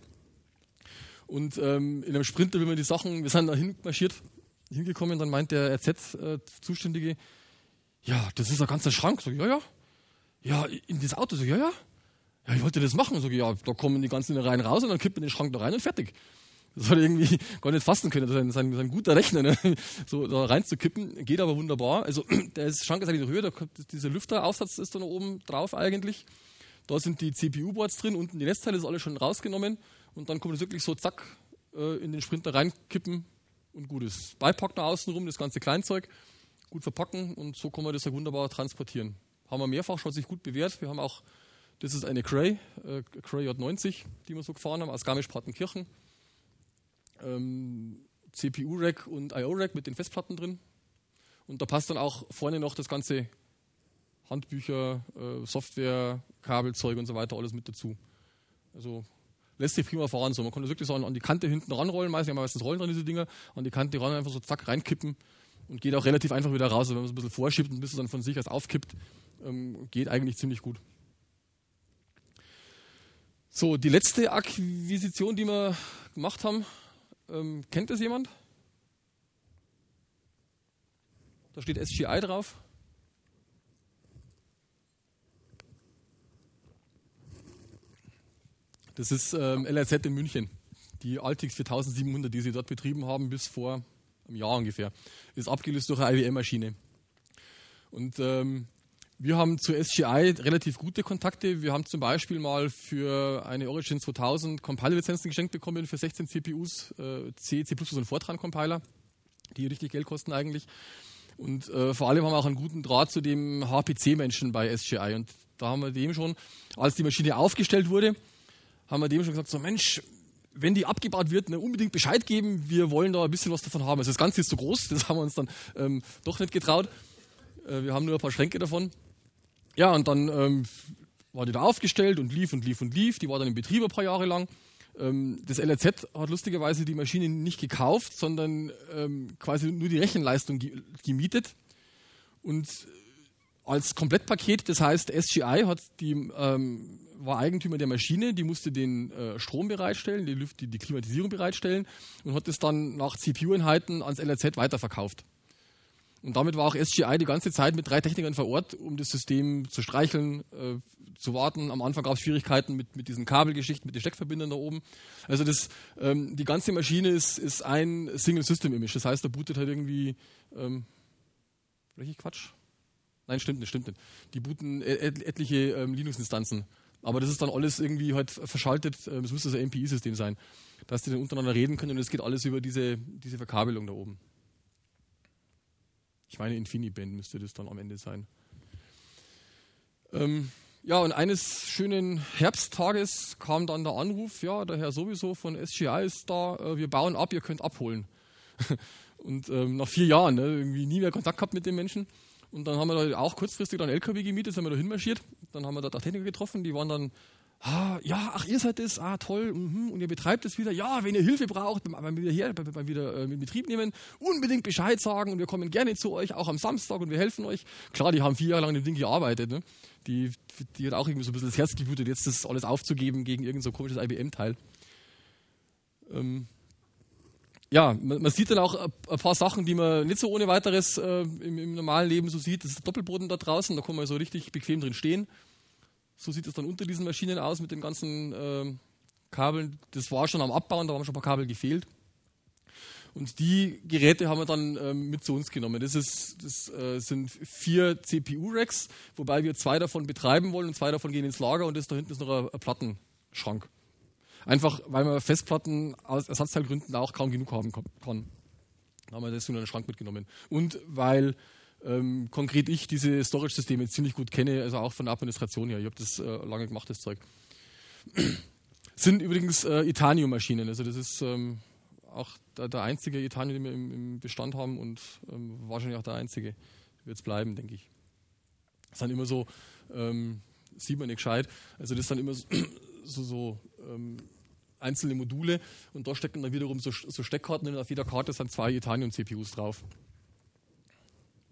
[SPEAKER 2] Und ähm, in einem Sprinter will man die Sachen, wir sind da hinmarschiert, hingekommen, dann meint der RZ-Zuständige, äh, ja, das ist ein ganzer Schrank. Sag ich, ja, ja. Ja, in das Auto. Sag ich, ja, ja. Ja, ich wollte das machen. Sag ich, ja, da kommen die ganzen Reihen raus und dann kippt man den Schrank da rein und fertig. Das er irgendwie gar nicht fassen können. Das ist ein, sein, sein guter Rechner, ne? so da reinzukippen. Geht aber wunderbar. Also der Schrank ist eigentlich höher, da dieser Lüfteraufsatz ist da noch oben drauf eigentlich. Da sind die CPU-Boards drin, unten die Netzteile ist alles schon rausgenommen und dann kommt es wirklich so zack äh, in den Sprinter reinkippen und gut ist. Beipacken außenrum, das ganze Kleinzeug, gut verpacken und so kann man das ja wunderbar transportieren. Haben wir mehrfach, hat sich gut bewährt. Wir haben auch, das ist eine Cray, äh, Cray J90, die wir so gefahren haben, aus Garmisch-Partenkirchen. Ähm, CPU-Rack und IO-Rack mit den Festplatten drin. Und da passt dann auch vorne noch das ganze Handbücher, äh, Software, Kabelzeug und so weiter, alles mit dazu. Also lässt sich prima fahren. So, man kann das wirklich so an, die Kante hinten ranrollen, meistens, ja meistens rollen dran diese Dinger, an die Kante ran einfach so zack reinkippen und geht auch relativ einfach wieder raus. Also wenn man es ein bisschen vorschiebt und bis es dann von sich aus aufkippt, ähm, geht eigentlich ziemlich gut. So, die letzte Akquisition, die wir gemacht haben, ähm, kennt das jemand? Da steht SGI drauf. Das ist ähm, LRZ in München. Die Altix 4700, die sie dort betrieben haben, bis vor einem Jahr ungefähr, ist abgelöst durch eine IWM-Maschine. Und ähm, wir haben zu SGI relativ gute Kontakte. Wir haben zum Beispiel mal für eine Origin 2000 Compiler-Lizenzen geschenkt bekommen für 16 CPUs, äh, C, C++ und Fortran-Compiler, die richtig Geld kosten eigentlich. Und äh, vor allem haben wir auch einen guten Draht zu dem HPC-Menschen bei SGI. Und da haben wir dem schon, als die Maschine aufgestellt wurde, haben wir dem schon gesagt, so Mensch, wenn die abgebaut wird, ne, unbedingt Bescheid geben, wir wollen da ein bisschen was davon haben. Also das Ganze ist zu groß, das haben wir uns dann ähm, doch nicht getraut. Äh, wir haben nur ein paar Schränke davon. Ja, und dann ähm, war die da aufgestellt und lief und lief und lief. Die war dann im Betrieb ein paar Jahre lang. Ähm, das LRZ hat lustigerweise die Maschine nicht gekauft, sondern ähm, quasi nur die Rechenleistung gemietet. Und als Komplettpaket, das heißt, SGI hat die, ähm, war Eigentümer der Maschine, die musste den äh, Strom bereitstellen, die, die, die Klimatisierung bereitstellen und hat es dann nach CPU-Einheiten ans LRZ weiterverkauft. Und damit war auch SGI die ganze Zeit mit drei Technikern vor Ort, um das System zu streicheln, äh, zu warten. Am Anfang gab es Schwierigkeiten mit, mit diesen Kabelgeschichten, mit den Steckverbindern da oben. Also das, ähm, die ganze Maschine ist, ist ein Single System Image. Das heißt, da bootet halt irgendwie, ähm, ich Quatsch? Nein, stimmt nicht, stimmt nicht. Die booten et etliche ähm, Linux-Instanzen. Aber das ist dann alles irgendwie halt verschaltet. Es ähm, müsste so ein MPI-System sein, dass die dann untereinander reden können und es geht alles über diese, diese Verkabelung da oben. Ich meine, InfiniBand müsste das dann am Ende sein. Ähm, ja, und eines schönen Herbsttages kam dann der Anruf, ja, der Herr sowieso von SGI ist da, äh, wir bauen ab, ihr könnt abholen. und ähm, nach vier Jahren, ne, irgendwie nie mehr Kontakt gehabt mit den Menschen. Und dann haben wir da auch kurzfristig dann LKW gemietet, sind wir da hinmarschiert. Dann haben wir da Techniker getroffen, die waren dann ah, ja, ach, ihr seid das, ah, toll, mh, und ihr betreibt es wieder. Ja, wenn ihr Hilfe braucht, beim, wieder hier, beim, wieder äh, in Betrieb nehmen, unbedingt Bescheid sagen und wir kommen gerne zu euch, auch am Samstag und wir helfen euch. Klar, die haben vier Jahre lang dem Ding gearbeitet, ne? Die, die hat auch irgendwie so ein bisschen das Herz geblutet, jetzt das alles aufzugeben gegen irgendein so komisches IBM-Teil. Ähm, ja, man, man, sieht dann auch ein paar Sachen, die man nicht so ohne weiteres äh, im, im, normalen Leben so sieht. Das ist Doppelboden da draußen, da kann man so richtig bequem drin stehen. So sieht es dann unter diesen Maschinen aus mit den ganzen äh, Kabeln. Das war schon am Abbauen, da haben schon ein paar Kabel gefehlt. Und die Geräte haben wir dann ähm, mit zu uns genommen. Das, ist, das äh, sind vier CPU-Racks, wobei wir zwei davon betreiben wollen und zwei davon gehen ins Lager und das da hinten ist noch ein, ein Plattenschrank. Einfach, weil man Festplatten aus Ersatzteilgründen auch kaum genug haben kann. Da haben wir das in einen Schrank mitgenommen. Und weil ähm, konkret ich diese Storage-Systeme ziemlich gut kenne, also auch von der Administration her. Ich habe das äh, lange gemacht, das Zeug. Sind übrigens äh, Itanium-Maschinen. Also das ist ähm, auch der, der, einzige Itanium, den wir im, im Bestand haben und ähm, wahrscheinlich auch der einzige. Wird es bleiben, denke ich. Das sind immer so, ähm, sieht man nicht gescheit, also das sind immer so, so, so ähm, einzelne Module und da stecken dann wiederum so, so Steckkarten und auf jeder Karte sind zwei Itanium-CPUs drauf.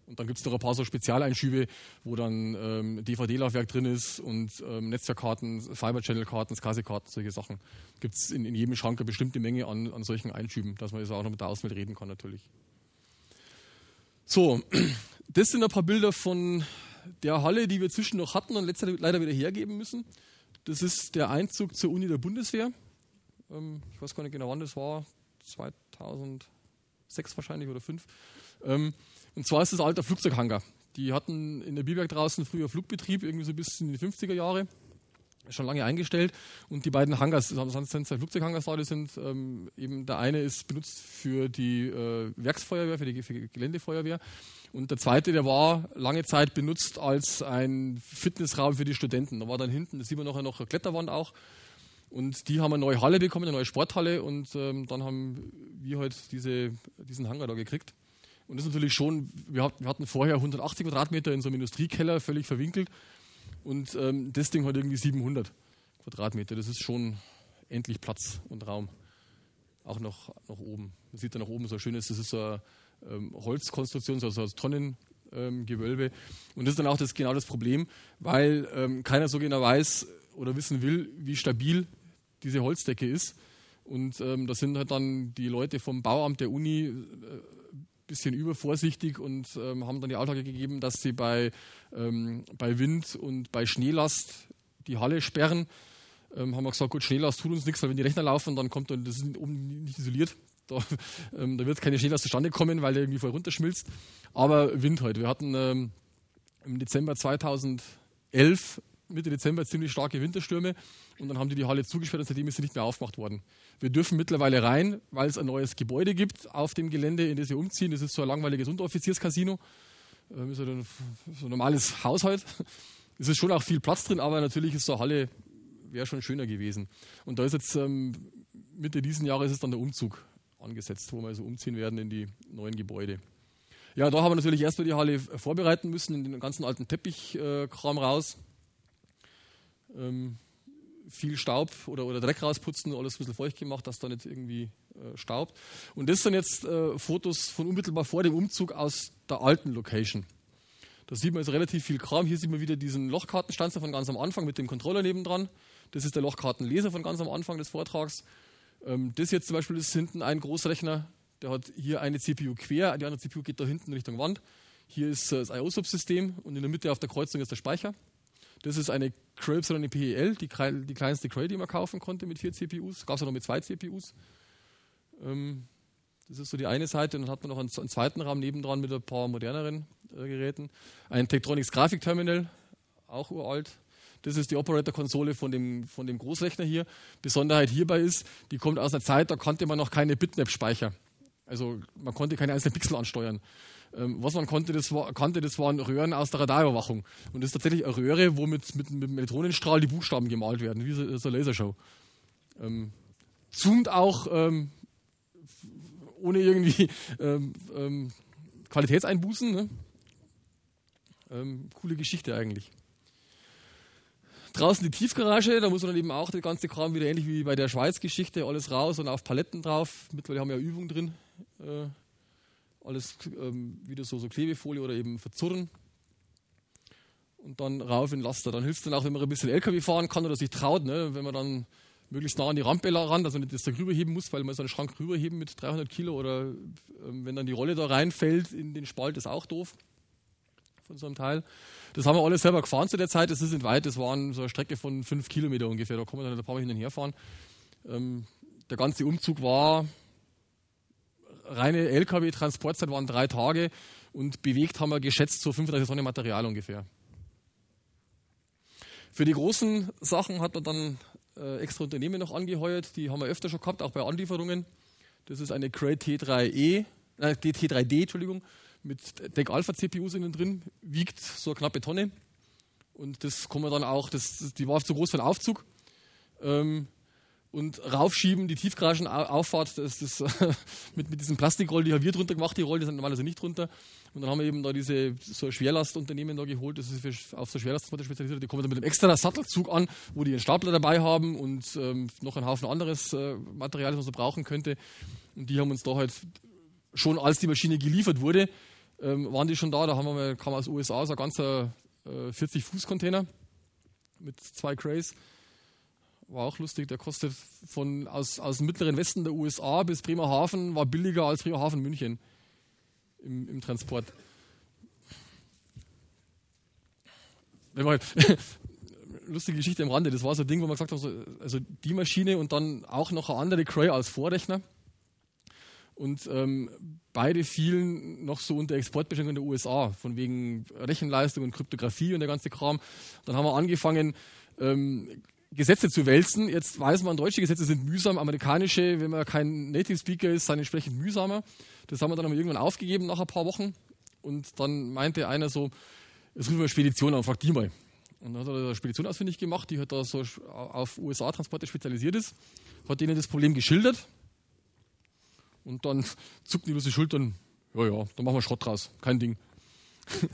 [SPEAKER 2] Und dann gibt es noch ein paar so Spezialeinschübe, wo dann ähm, DVD-Laufwerk drin ist und ähm, Netzwerkkarten, Fiber-Channel-Karten, SCSI-Karten, solche Sachen. Gibt es in, in, jedem Schrank eine bestimmte Menge an, an solchen Einschüben, dass man jetzt auch noch mit der Außenwelt reden kann natürlich. So, das sind ein paar Bilder von der Halle, die wir zwischen noch hatten und letztendlich leider wieder hergeben müssen. Das ist der Einzug zur Uni der Bundeswehr. Ähm, ich weiß gar nicht genau, wann das war. 2006 wahrscheinlich oder 2005. Und zwar ist das alter Flugzeughangar. Die hatten in der Biberg draußen früher Flugbetrieb, irgendwie so bis in die 50er Jahre. Schon lange eingestellt. Und die beiden Hangars, das sind zwei Flugzeughangars da, die sind ähm, eben, der eine ist benutzt für die äh, Werksfeuerwehr, für die, für die Geländefeuerwehr. Und der zweite, der war lange Zeit benutzt als ein Fitnessraum für die Studenten. Da war dann hinten, das sieht man nachher noch, eine Kletterwand auch. Und die haben eine neue Halle bekommen, eine neue Sporthalle. Und ähm, dann haben wie halt diese, diesen Hangar da gekriegt. Und das ist natürlich schon, wir hatten vorher 180 Quadratmeter in so einem Industriekeller, völlig verwinkelt. Und ähm, das Ding hat irgendwie 700 Quadratmeter. Das ist schon endlich Platz und Raum. Auch noch nach oben. Man sieht da nach oben so schön ist, das ist so eine ähm, Holzkonstruktion, so, so ein Tonnengewölbe. Ähm, und das ist dann auch das, genau das Problem, weil ähm, keiner so genau weiß oder wissen will, wie stabil diese Holzdecke ist. Und ähm, da sind halt dann die Leute vom Bauamt der Uni äh, bisschen übervorsichtig und ähm, haben dann die Auflage gegeben, dass sie bei, ähm, bei Wind und bei Schneelast die Halle sperren. Ähm, haben wir gesagt, gut, Schneelast tut uns nichts, weil wenn die Rechner laufen, dann kommt dann, das ist oben nicht isoliert. Da, ähm, da wird keine Schneelast zustande kommen, weil der irgendwie voll runterschmilzt. Aber Wind heute. Halt. Wir hatten ähm, im Dezember 2011 Mitte Dezember ziemlich starke Winterstürme und dann haben die die Halle zugesperrt und seitdem ist sie nicht mehr aufgemacht worden. Wir dürfen mittlerweile rein, weil es ein neues Gebäude gibt auf dem Gelände, in das wir umziehen. Das ist so ein langweiliges Unteroffizierscasino. Ähm, ist halt ein, so ein normales Haushalt. Es ist schon auch viel Platz drin, aber natürlich ist so eine Halle wäre schon schöner gewesen. Und da ist jetzt ähm, Mitte diesen Jahres ist dann der Umzug angesetzt, wo wir also umziehen werden in die neuen Gebäude. Ja, da haben wir natürlich erstmal die Halle vorbereiten müssen, in den ganzen alten Teppichkram äh, raus ähm, viel Staub oder, oder Dreck rausputzen, alles ein bisschen feucht gemacht, dass da nicht irgendwie äh, staubt. Und das sind jetzt äh, Fotos von unmittelbar vor dem Umzug aus der alten Location. Da sieht man also relativ viel Kram. Hier sieht man wieder diesen Lochkartenstanzer von ganz am Anfang mit dem Controller nebendran. Das ist der Lochkartenleser von ganz am Anfang des Vortrags. Ähm, das jetzt zum Beispiel ist hinten ein Großrechner, der hat hier eine CPU quer, die andere CPU geht da hinten Richtung Wand. Hier ist äh, das IO-Subsystem und in der Mitte auf der Kreuzung ist der Speicher. Das ist eine Cray eine PEL, die, die, kleinste Cray, die man kaufen konnte mit vier CPUs. Gab es auch noch mit zwei CPUs. Ähm, das ist so die eine Seite. Und dann hat man noch einen, einen zweiten Rahmen nebendran mit ein paar moderneren äh, Geräten. Ein Tektronix Grafikterminal, auch uralt. Das ist die Operator-Konsole von dem, von dem Großrechner hier. Besonderheit hierbei ist, die kommt aus einer Zeit, da konnte man noch keine Bitmap-Speicher. Also man konnte keine einzelnen Pixel ansteuern. Ähm, was man konnte, das war, kannte, das waren Röhren aus der Radarüberwachung. Und das ist tatsächlich eine Röhre, wo mit, mit, mit einem Elektronenstrahl die Buchstaben gemalt werden, wie so, so eine Lasershow. Ähm, zoomt auch ähm, ohne irgendwie ähm, ähm, Qualitätseinbußen. Ne? Ähm, coole Geschichte eigentlich. Draußen die Tiefgarage, da muss man dann eben auch das ganze Kram wieder ähnlich wie bei der Schweiz-Geschichte, alles raus und auf Paletten drauf. Mittlerweile haben wir ja Übung drin. Äh, alles ähm, wieder so, so Klebefolie oder eben verzurren. Und dann rauf in Laster. Dann hilft es dann auch, wenn man ein bisschen LKW fahren kann oder sich traut, ne? wenn man dann möglichst nah an die Rampe ran, dass man nicht das da rüberheben muss, weil man so einen Schrank rüberheben mit 300 Kilo oder ähm, wenn dann die Rolle da reinfällt in den Spalt, ist auch doof von so einem Teil. Das haben wir alles selber gefahren zu der Zeit. Das ist nicht weit, das waren so eine Strecke von fünf Kilometer ungefähr. Da kann man dann ein paar Mal hin und her fahren. Ähm, der ganze Umzug war reine LKW-Transportzeit waren drei Tage und bewegt haben wir geschätzt so 35 Tonnen Material ungefähr. Für die großen Sachen hat man dann äh, extra Unternehmen noch angeheuert, die haben wir öfter schon gehabt, auch bei Anlieferungen. Das ist eine Cray T3E, äh, T3D, Entschuldigung, mit Deck Alpha CPUs innen drin, wiegt so eine knappe Tonne. Und das kann man dann auch, das, die war zu groß für den Aufzug. Ähm, und raufschieben, die Tiefgaragenauffahrt, das ist mit, mit diesem Plastikroll, die haben wir drunter gemacht, die Rollen, die sind normalerweise nicht drunter. Und dann haben wir eben da diese so Schwerlastunternehmen da geholt, das ist für, auf so Schwerlasttransporte spezialisiert, die kommen dann mit einem extra Sattelzug an, wo die einen Stapler dabei haben und ähm, noch einen Haufen anderes äh, Material, das man so brauchen könnte. Und die haben uns da halt schon, als die Maschine geliefert wurde, ähm, waren die schon da, da haben wir mal, kam aus den USA so ein ganzer äh, 40-Fuß-Container mit zwei Crays war auch lustig, der kostet von aus, aus dem mittleren Westen der USA bis Bremerhaven, war billiger als Bremerhaven München im, im Transport. lustige Geschichte am Rande, das war so ein Ding, wo man gesagt hat, also die Maschine und dann auch noch eine andere Cray als Vorrechner. Und ähm, beide fielen noch so unter Exportbeschränkungen der USA, von wegen Rechenleistung und Kryptographie und der ganze Kram. Dann haben wir angefangen, ähm, Gesetze zu wälzen. Jetzt weiß man, deutsche Gesetze sind mühsam, amerikanische, wenn man kein Native Speaker ist, sind entsprechend mühsamer. Das haben wir dann aber irgendwann aufgegeben nach ein paar Wochen. Und dann meinte einer so, jetzt rufen wir Spedition an, frag die mal. Und dann hat er eine Spedition ausfindig gemacht, die hat da so auf USA-Transporte spezialisiert ist, hat denen das Problem geschildert. Und dann zuckten die bloß die Schultern, ja, ja, dann machen wir Schrott draus, kein Ding.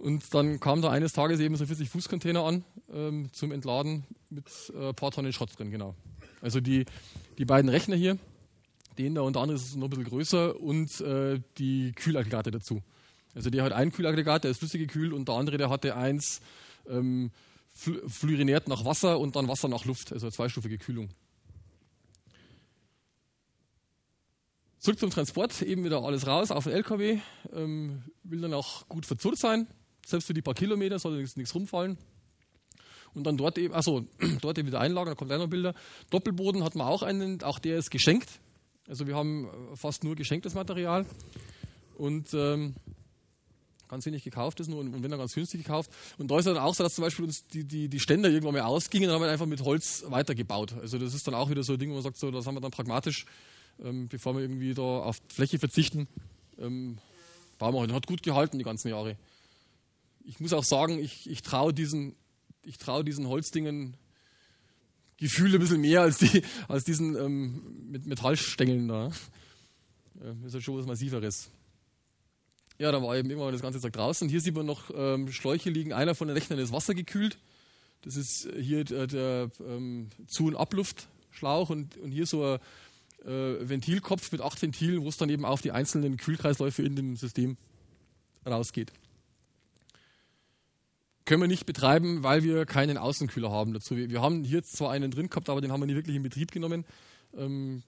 [SPEAKER 2] Und dann kam da eines Tages eben so 40 Fuß Container an ähm, zum Entladen mit äh, ein paar Tonnen Schrott drin, genau. Also die, die beiden Rechner hier, den da unter anderem ist noch ein bisschen größer und äh, die Kühlaggregate dazu. Also der hat ein Kühlaggregat, der ist flüssig gekühlt und der andere, der hatte eins ähm, fluoriniert nach Wasser und dann Wasser nach Luft, also zweistufige Kühlung. Zurück zum Transport, eben wieder alles raus auf den LKW, ähm, will dann auch gut verzurrt sein, selbst für die paar Kilometer soll nichts rumfallen. Und dann dort eben, also dort eben wieder einlagern, da kommt noch Bilder. Doppelboden hat man auch einen, auch der ist geschenkt. Also wir haben äh, fast nur geschenktes Material. Und ähm, ganz wenig gekauft ist nur und, wenn dann ganz günstig gekauft. Und da ist dann auch so, dass zum Beispiel uns die, die, die Ständer irgendwann mal ausgingen, dann haben wir einfach mit Holz weitergebaut. Also das ist dann auch wieder so ein Ding, wo man sagt, so, das haben wir dann pragmatisch, ähm, bevor wir irgendwie da auf Fläche verzichten, ähm, bauen wir halt. Hat gut gehalten die ganzen Jahre. Ich muss auch sagen, ich, ich traue diesen, trau diesen Holzdingen Gefühle ein bisschen mehr als, die, als diesen ähm, mit Metallstängeln da. Ja, ist ja schon was Massiveres. Ja, da war eben immer das ganze Tag draußen. Hier sieht man noch ähm, Schläuche liegen. Einer von den Rechnern ist wassergekühlt. Das ist hier der, der ähm, Zu- und Abluftschlauch und, und hier so ein äh, Ventilkopf mit acht Ventilen, wo es dann eben auf die einzelnen Kühlkreisläufe in dem System rausgeht. Können wir nicht betreiben, weil wir keinen Außenkühler haben dazu. Wir, wir haben hier zwar einen drin gehabt, aber den haben wir nie wirklich in Betrieb genommen. Ähm,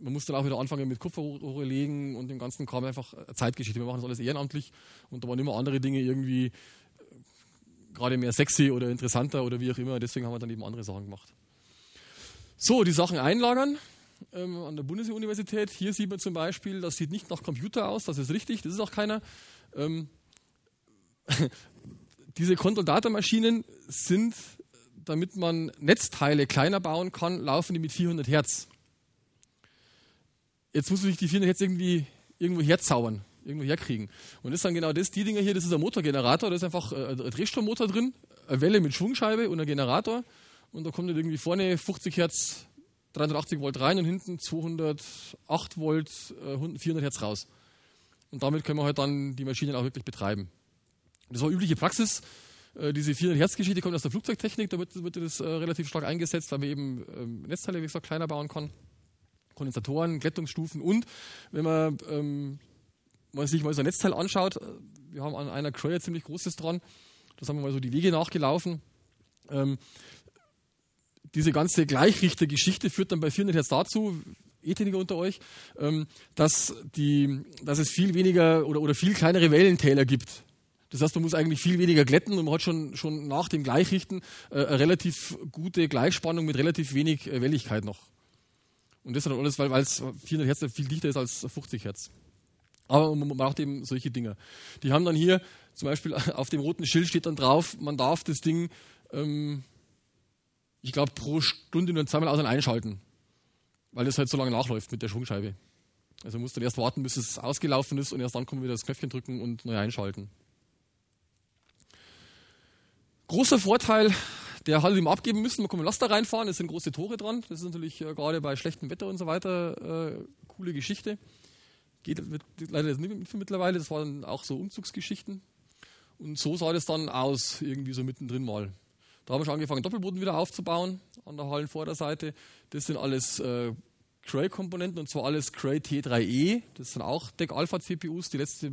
[SPEAKER 2] man muss dann auch wieder anfangen mit Kupferrohre legen und dem ganzen Kram einfach Zeitgeschichte. Wir machen das alles ehrenamtlich und da waren immer andere Dinge irgendwie äh, gerade mehr sexy oder interessanter oder wie auch immer. Deswegen haben wir dann eben andere Sachen gemacht. So, die Sachen einlagern ähm, an der Bundesuniversität. Hier sieht man zum Beispiel, das sieht nicht nach Computer aus, das ist richtig, das ist auch keiner. Ähm, diese Control-Data-Maschinen sind, damit man Netzteile kleiner bauen kann, laufen die mit 400 Hertz jetzt muss ich die 400 Hertz irgendwie irgendwo herzaubern, irgendwo herkriegen. Und das ist dann genau das, die Dinger hier, das ist ein Motorgenerator, da ist einfach äh, ein Drehstrommotor drin, eine Welle mit Schwungscheibe und ein Generator. Und da kommt dann irgendwie vorne 50 Hertz, 380 Volt rein und hinten 208 Volt, 400 äh, Hertz raus. Und damit können wir halt dann die Maschinen auch wirklich betreiben. Das war übliche Praxis. Äh, diese 400 Hertz Geschichte kommt aus der Flugzeugtechnik, da wird, das relativ stark eingesetzt, weil man eben ähm, Netzteile, wie gesagt, kleiner bauen kann. Kondensatoren, Glättungsstufen und wenn man, ähm, man sich mal so ein Netzteil anschaut, äh, wir haben an einer Cray ziemlich großes dran, das haben wir mal so die Wege nachgelaufen. Ähm, diese ganze Gleichrichtergeschichte führt dann bei 400 Hertz dazu, E-Techniker unter euch, ähm, dass, die, dass es viel weniger oder, oder viel kleinere Wellentäler gibt. Das heißt, man muss eigentlich viel weniger glätten und man hat schon, schon nach dem Gleichrichten äh, eine relativ gute Gleichspannung mit relativ wenig äh, Welligkeit noch. Und das ist dann alles, weil es 400 Hertz viel dichter ist als 50 Hertz. Aber man braucht eben solche Dinge. Die haben dann hier zum Beispiel auf dem roten Schild steht dann drauf, man darf das Ding, ähm, ich glaube, pro Stunde nur zweimal aus- und einschalten. Weil das halt so lange nachläuft mit der Schwungscheibe. Also man muss dann erst warten, bis es ausgelaufen ist und erst dann man wieder das Knöpfchen drücken und neu einschalten. Großer Vorteil der hat ihm abgeben müssen. Man kann mit Laster reinfahren, es sind große Tore dran. Das ist natürlich äh, gerade bei schlechtem Wetter und so weiter äh, coole Geschichte. Geht leider nicht mit mittlerweile, das waren auch so Umzugsgeschichten. Und so sah das dann aus, irgendwie so mittendrin mal. Da haben wir schon angefangen, Doppelboden wieder aufzubauen an der Hallenvorderseite. Das sind alles äh, Cray-Komponenten und zwar alles Cray T3E. Das sind auch Deck Alpha CPUs, die letzte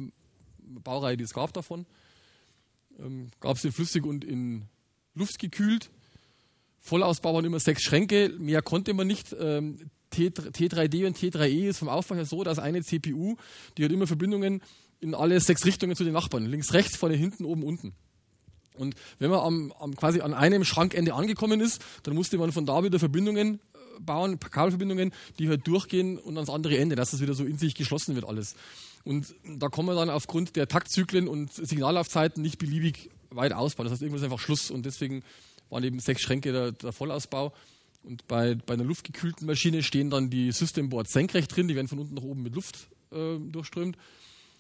[SPEAKER 2] Baureihe, die es gab davon. Ähm, gab es in flüssig und in luftgekühlt. Vollausbau waren immer sechs Schränke, mehr konnte man nicht. Ähm, T3D und T3E ist vom Aufbau her so, dass eine CPU, die hat immer Verbindungen in alle sechs Richtungen zu den Nachbarn. Links, rechts, vorne, hinten, oben, unten. Und wenn man am, am, quasi an einem Schrankende angekommen ist, dann musste man von da wieder Verbindungen äh, bauen, Kabelverbindungen, die halt durchgehen und ans andere Ende, dass das wieder so in sich geschlossen wird alles. Und da kann man dann aufgrund der Taktzyklen und Signallaufzeiten nicht beliebig weit ausbauen. Das heißt, irgendwann ist einfach Schluss und deswegen waren eben sechs Schränke der, der Vollausbau. Und bei, bei einer luftgekühlten Maschine stehen dann die Systemboards senkrecht drin, die werden von unten nach oben mit Luft äh, durchströmt.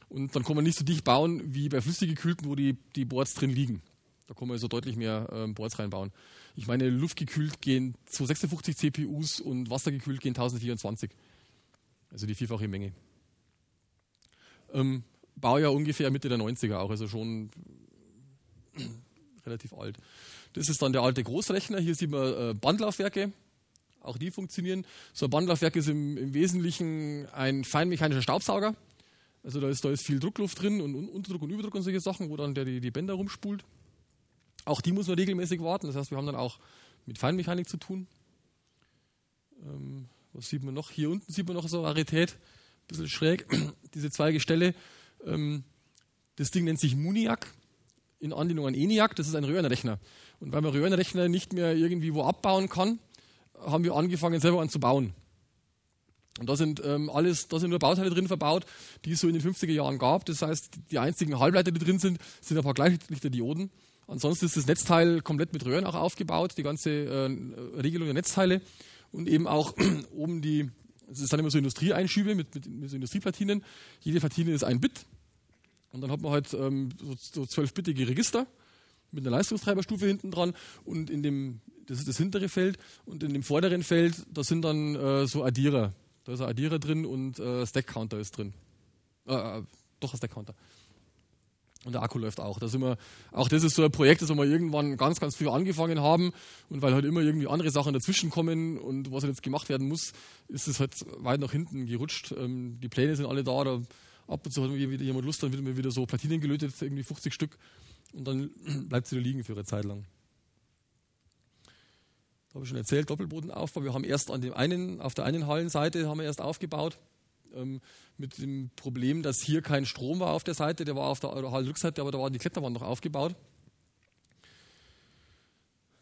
[SPEAKER 2] Und dann kann man nicht so dicht bauen wie bei flüssiggekühlten, wo die, die Boards drin liegen. Da kann man also deutlich mehr ähm, Boards reinbauen. Ich meine, luftgekühlt gehen 256 CPUs und wassergekühlt gehen 1024. Also die vierfache Menge. Ähm, Baujahr ungefähr Mitte der 90er auch, also schon relativ alt. Das ist dann der alte Großrechner. Hier sieht man äh, Bandlaufwerke. Auch die funktionieren. So ein Bandlaufwerk ist im, im Wesentlichen ein feinmechanischer Staubsauger. Also da ist, da ist viel Druckluft drin und, Unterdruck und Überdruck und solche Sachen, wo dann der die, die Bänder rumspult. Auch die muss man regelmäßig warten. Das heißt, wir haben dann auch mit Feinmechanik zu tun. Ähm, was sieht man noch? Hier unten sieht man noch so eine Rarität, bisschen schräg, diese zwei Gestelle. Ähm, das Ding nennt sich Muniac, in Anlehnung an ENIAC, das ist ein Röhrenrechner. Und weil man Röhrenrechner nicht mehr irgendwie wo abbauen kann, haben wir angefangen, selber an zu bauen. Und da sind ähm, alles, da sind nur Bauteile drin verbaut, die es so in den 50er Jahren gab. Das heißt, die einzigen Halbleiter, die drin sind, sind ein paar Gleichlichterdioden. Ansonsten ist das Netzteil komplett mit Röhren auch aufgebaut, die ganze äh, Regelung der Netzteile und eben auch oben die, es sind immer so Industrieeinschübe mit, mit, mit so Industrieplatinen. Jede Platine ist ein Bit und dann hat man halt ähm, so zwölfbittige Register mit einer Leistungstreiberstufe hinten dran und in dem, das ist das hintere Feld und in dem vorderen Feld, da sind dann äh, so Addierer. Da ist ein Addierer drin und äh, Stack-Counter ist drin. Äh, äh doch ein Stack-Counter. Und der Akku läuft auch. Da sind wir, auch das ist so ein Projekt, das wir irgendwann ganz, ganz früh angefangen haben. Und weil halt immer irgendwie andere Sachen dazwischen kommen und was halt jetzt gemacht werden muss, ist es halt weit nach hinten gerutscht. Ähm, die Pläne sind alle da. da ab und zu hat wieder jemand Lust, dann wird mir wieder so Platinen gelötet, irgendwie 50 Stück. Und dann bleibt sie da liegen für eine Zeit lang. Da habe ich schon erzählt, Doppelbodenaufbau. Wir haben erst an dem einen, auf der einen Hallenseite haben wir erst aufgebaut ähm, mit dem Problem, dass hier kein Strom war auf der Seite, der war auf der Rückseite, aber da war die Kletterwand noch aufgebaut.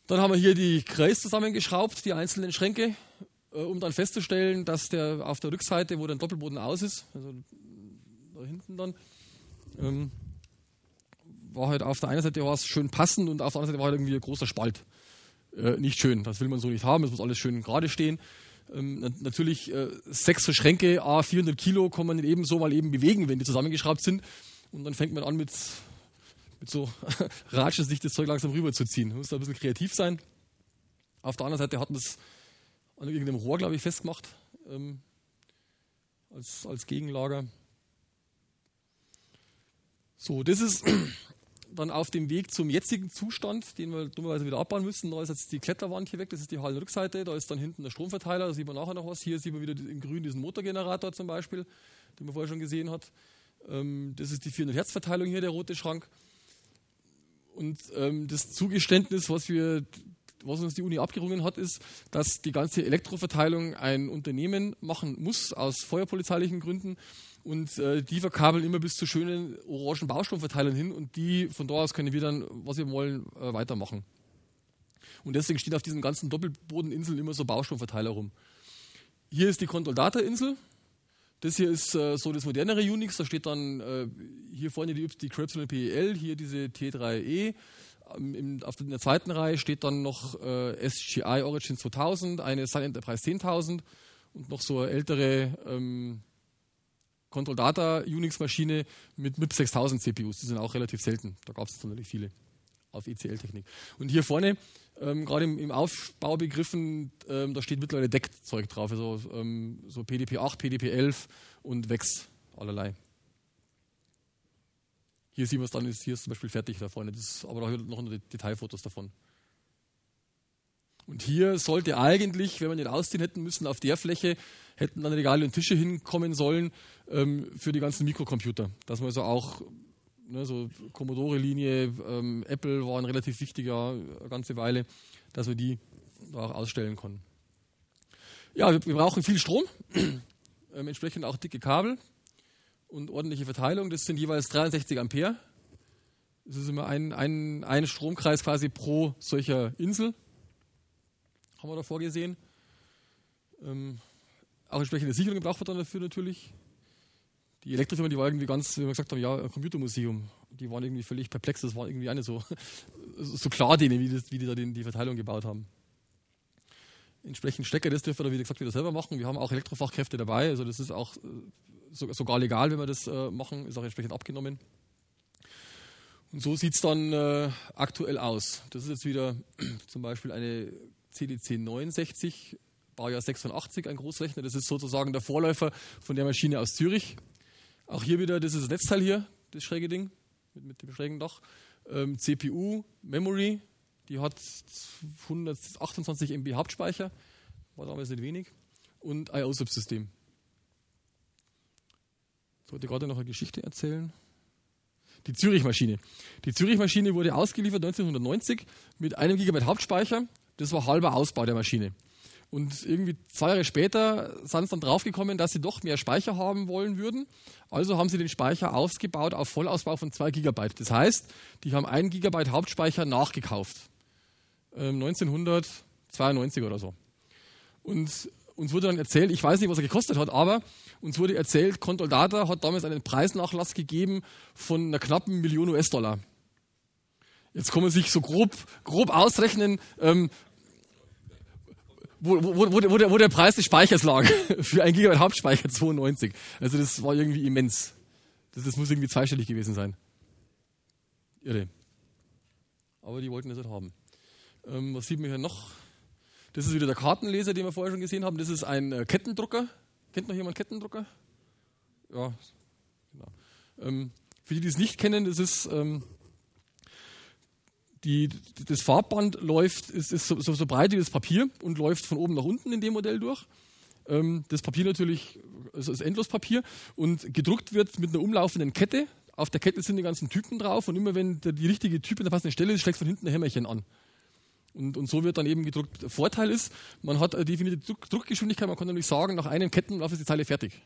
[SPEAKER 2] Dann haben wir hier die Kreis zusammengeschraubt, die einzelnen Schränke, äh, um dann festzustellen, dass der auf der Rückseite, wo der Doppelboden aus ist, also da hinten dann, ähm, war halt auf der einen Seite war es schön passend und auf der anderen Seite war halt irgendwie ein großer Spalt. Äh, nicht schön, das will man so nicht haben, es muss alles schön gerade stehen. Ähm, natürlich äh, sechs so Schränke, a 400 Kilo, kann man eben so mal eben bewegen, wenn die zusammengeschraubt sind. Und dann fängt man an mit, mit so Ratschen sich das Zeug langsam rüberzuziehen. Man muss da ein bisschen kreativ sein. Auf der anderen Seite hat man es an irgendeinem Rohr, glaube ich, festgemacht ähm, als, als Gegenlager. So, das ist dann auf dem Weg zum jetzigen Zustand, den wir dummerweise wieder abbauen müssen. Da ist jetzt die Kletterwand hier weg, das ist die Hallenrückseite, da ist dann hinten der Stromverteiler, da sieht man nachher noch was. Hier sieht man wieder in grün diesen Motorgenerator zum Beispiel, den man vorher schon gesehen hat. Ähm, das ist die 400 Hertz Verteilung hier, der rote Schrank. Und ähm, das Zugeständnis, was wir was uns die Uni abgerungen hat, ist, dass die ganze Elektroverteilung ein Unternehmen machen muss, aus feuerpolizeilichen Gründen. Und äh, die verkabeln immer bis zu schönen orangen Baustromverteilern hin und die von da aus können wir dann, was wir wollen, äh, weitermachen. Und deswegen stehen auf diesen ganzen Doppelbodeninseln immer so Baustromverteiler rum. Hier ist die Control Data Insel. Das hier ist äh, so das modernere Unix. Da steht dann äh, hier vorne die, die PEL, hier diese T3E. Ähm, in, auf der zweiten Reihe steht dann noch SGI Origin 2000, eine Sun Enterprise 10.000 und noch so ältere ähm, Control Data Unix-Maschine mit MIP 6000 CPUs. Die sind auch relativ selten. Da gab es natürlich viele auf ECL-Technik. Und hier vorne, ähm, gerade im, im, Aufbau begriffen, ähm, da steht mittlerweile Deckzeug drauf, also ähm, so PDP 8, PDP 11 und WEX allerlei. Hier sieht man es dann, ist, hier ist zum Beispiel fertig da vorne, das, aber da noch Detailfotos davon. Und hier sollte eigentlich, wenn wir den ausziehen hätten müssen, auf der Fläche hätten dann Regale und Tische hinkommen sollen ähm, für die ganzen Mikrocomputer. Dass man also auch, ne, so Commodore-Linie, ähm, Apple war ein relativ wichtiger, eine ganze Weile, dass wir die da auch ausstellen konnten. Ja, wir, wir brauchen viel Strom, ähm, entsprechend auch dicke Kabel und ordentliche Verteilung. Das sind jeweils 63 Ampere. Das ist immer ein, ein, ein Stromkreis quasi pro solcher Insel haben wir da vorgesehen. Ähm, auch entsprechende Sicherung braucht man dann dafür natürlich. Die Elektrofirma, die war irgendwie ganz, wie wir gesagt haben, ja, Computermuseum. Die waren irgendwie völlig perplex, das war irgendwie nicht so, so klar denen, wie, das, wie die da den, die Verteilung gebaut haben. Entsprechend Stecker, das dürfen wir, wie gesagt, wieder selber machen. Wir haben auch Elektrofachkräfte dabei, also das ist auch äh, sogar legal, wenn wir das äh, machen, ist auch entsprechend abgenommen. Und so sieht es dann äh, aktuell aus. Das ist jetzt wieder zum Beispiel eine CDC 69 Baujahr 86, ein Großrechner. Das ist sozusagen der Vorläufer von der Maschine aus Zürich. Auch hier wieder, das ist das Netzteil hier, das schräge Ding mit, mit dem schrägen Dach. Ähm, CPU, Memory, die hat 128 MB Hauptspeicher, war damals nicht wenig. Und IO-Subsystem. Ich wollte gerade noch eine Geschichte erzählen. Die Zürich-Maschine. Die Zürich-Maschine wurde ausgeliefert 1990 mit einem Gigabyte Hauptspeicher. Das war halber Ausbau der Maschine. Und irgendwie zwei Jahre später sind sie dann draufgekommen, dass sie doch mehr Speicher haben wollen würden. Also haben sie den Speicher ausgebaut auf Vollausbau von 2 Gigabyte. Das heißt, die haben 1 Gigabyte Hauptspeicher nachgekauft. Ähm, 1992 oder so. Und uns wurde dann erzählt, ich weiß nicht, was er gekostet hat, aber uns wurde erzählt, Control Data hat damals einen Preisnachlass gegeben von einer knappen Million US-Dollar. Jetzt kann man sich so grob, grob ausrechnen, ähm, wo, wo, wo, wo, der, wo der Preis des Speichers lag für ein Gigabyte Hauptspeicher 92. Also das war irgendwie immens. Das, das muss irgendwie zweistellig gewesen sein. Irre. Aber die wollten das nicht haben. Ähm, was sieht man hier noch? Das ist wieder der Kartenleser, den wir vorher schon gesehen haben. Das ist ein äh, Kettendrucker. Kennt noch jemand Kettendrucker? Ja, genau. Ähm, für die, die es nicht kennen, das ist ähm, die, das Farbband läuft, ist, ist so, so, breit wie das Papier und läuft von oben nach unten in dem Modell durch. Ähm, das Papier natürlich also ist Endlospapier und gedruckt wird mit einer umlaufenden Kette. Auf der Kette sind die ganzen Typen drauf und immer wenn der, die richtige Typ in der passenden Stelle ist, schlägt von hinten ein Hämmerchen an. Und, und so wird dann eben gedruckt. Vorteil ist, man hat eine definierte Druck, Druckgeschwindigkeit, man kann nämlich sagen, nach einem Kettenlauf ist die Zeile fertig.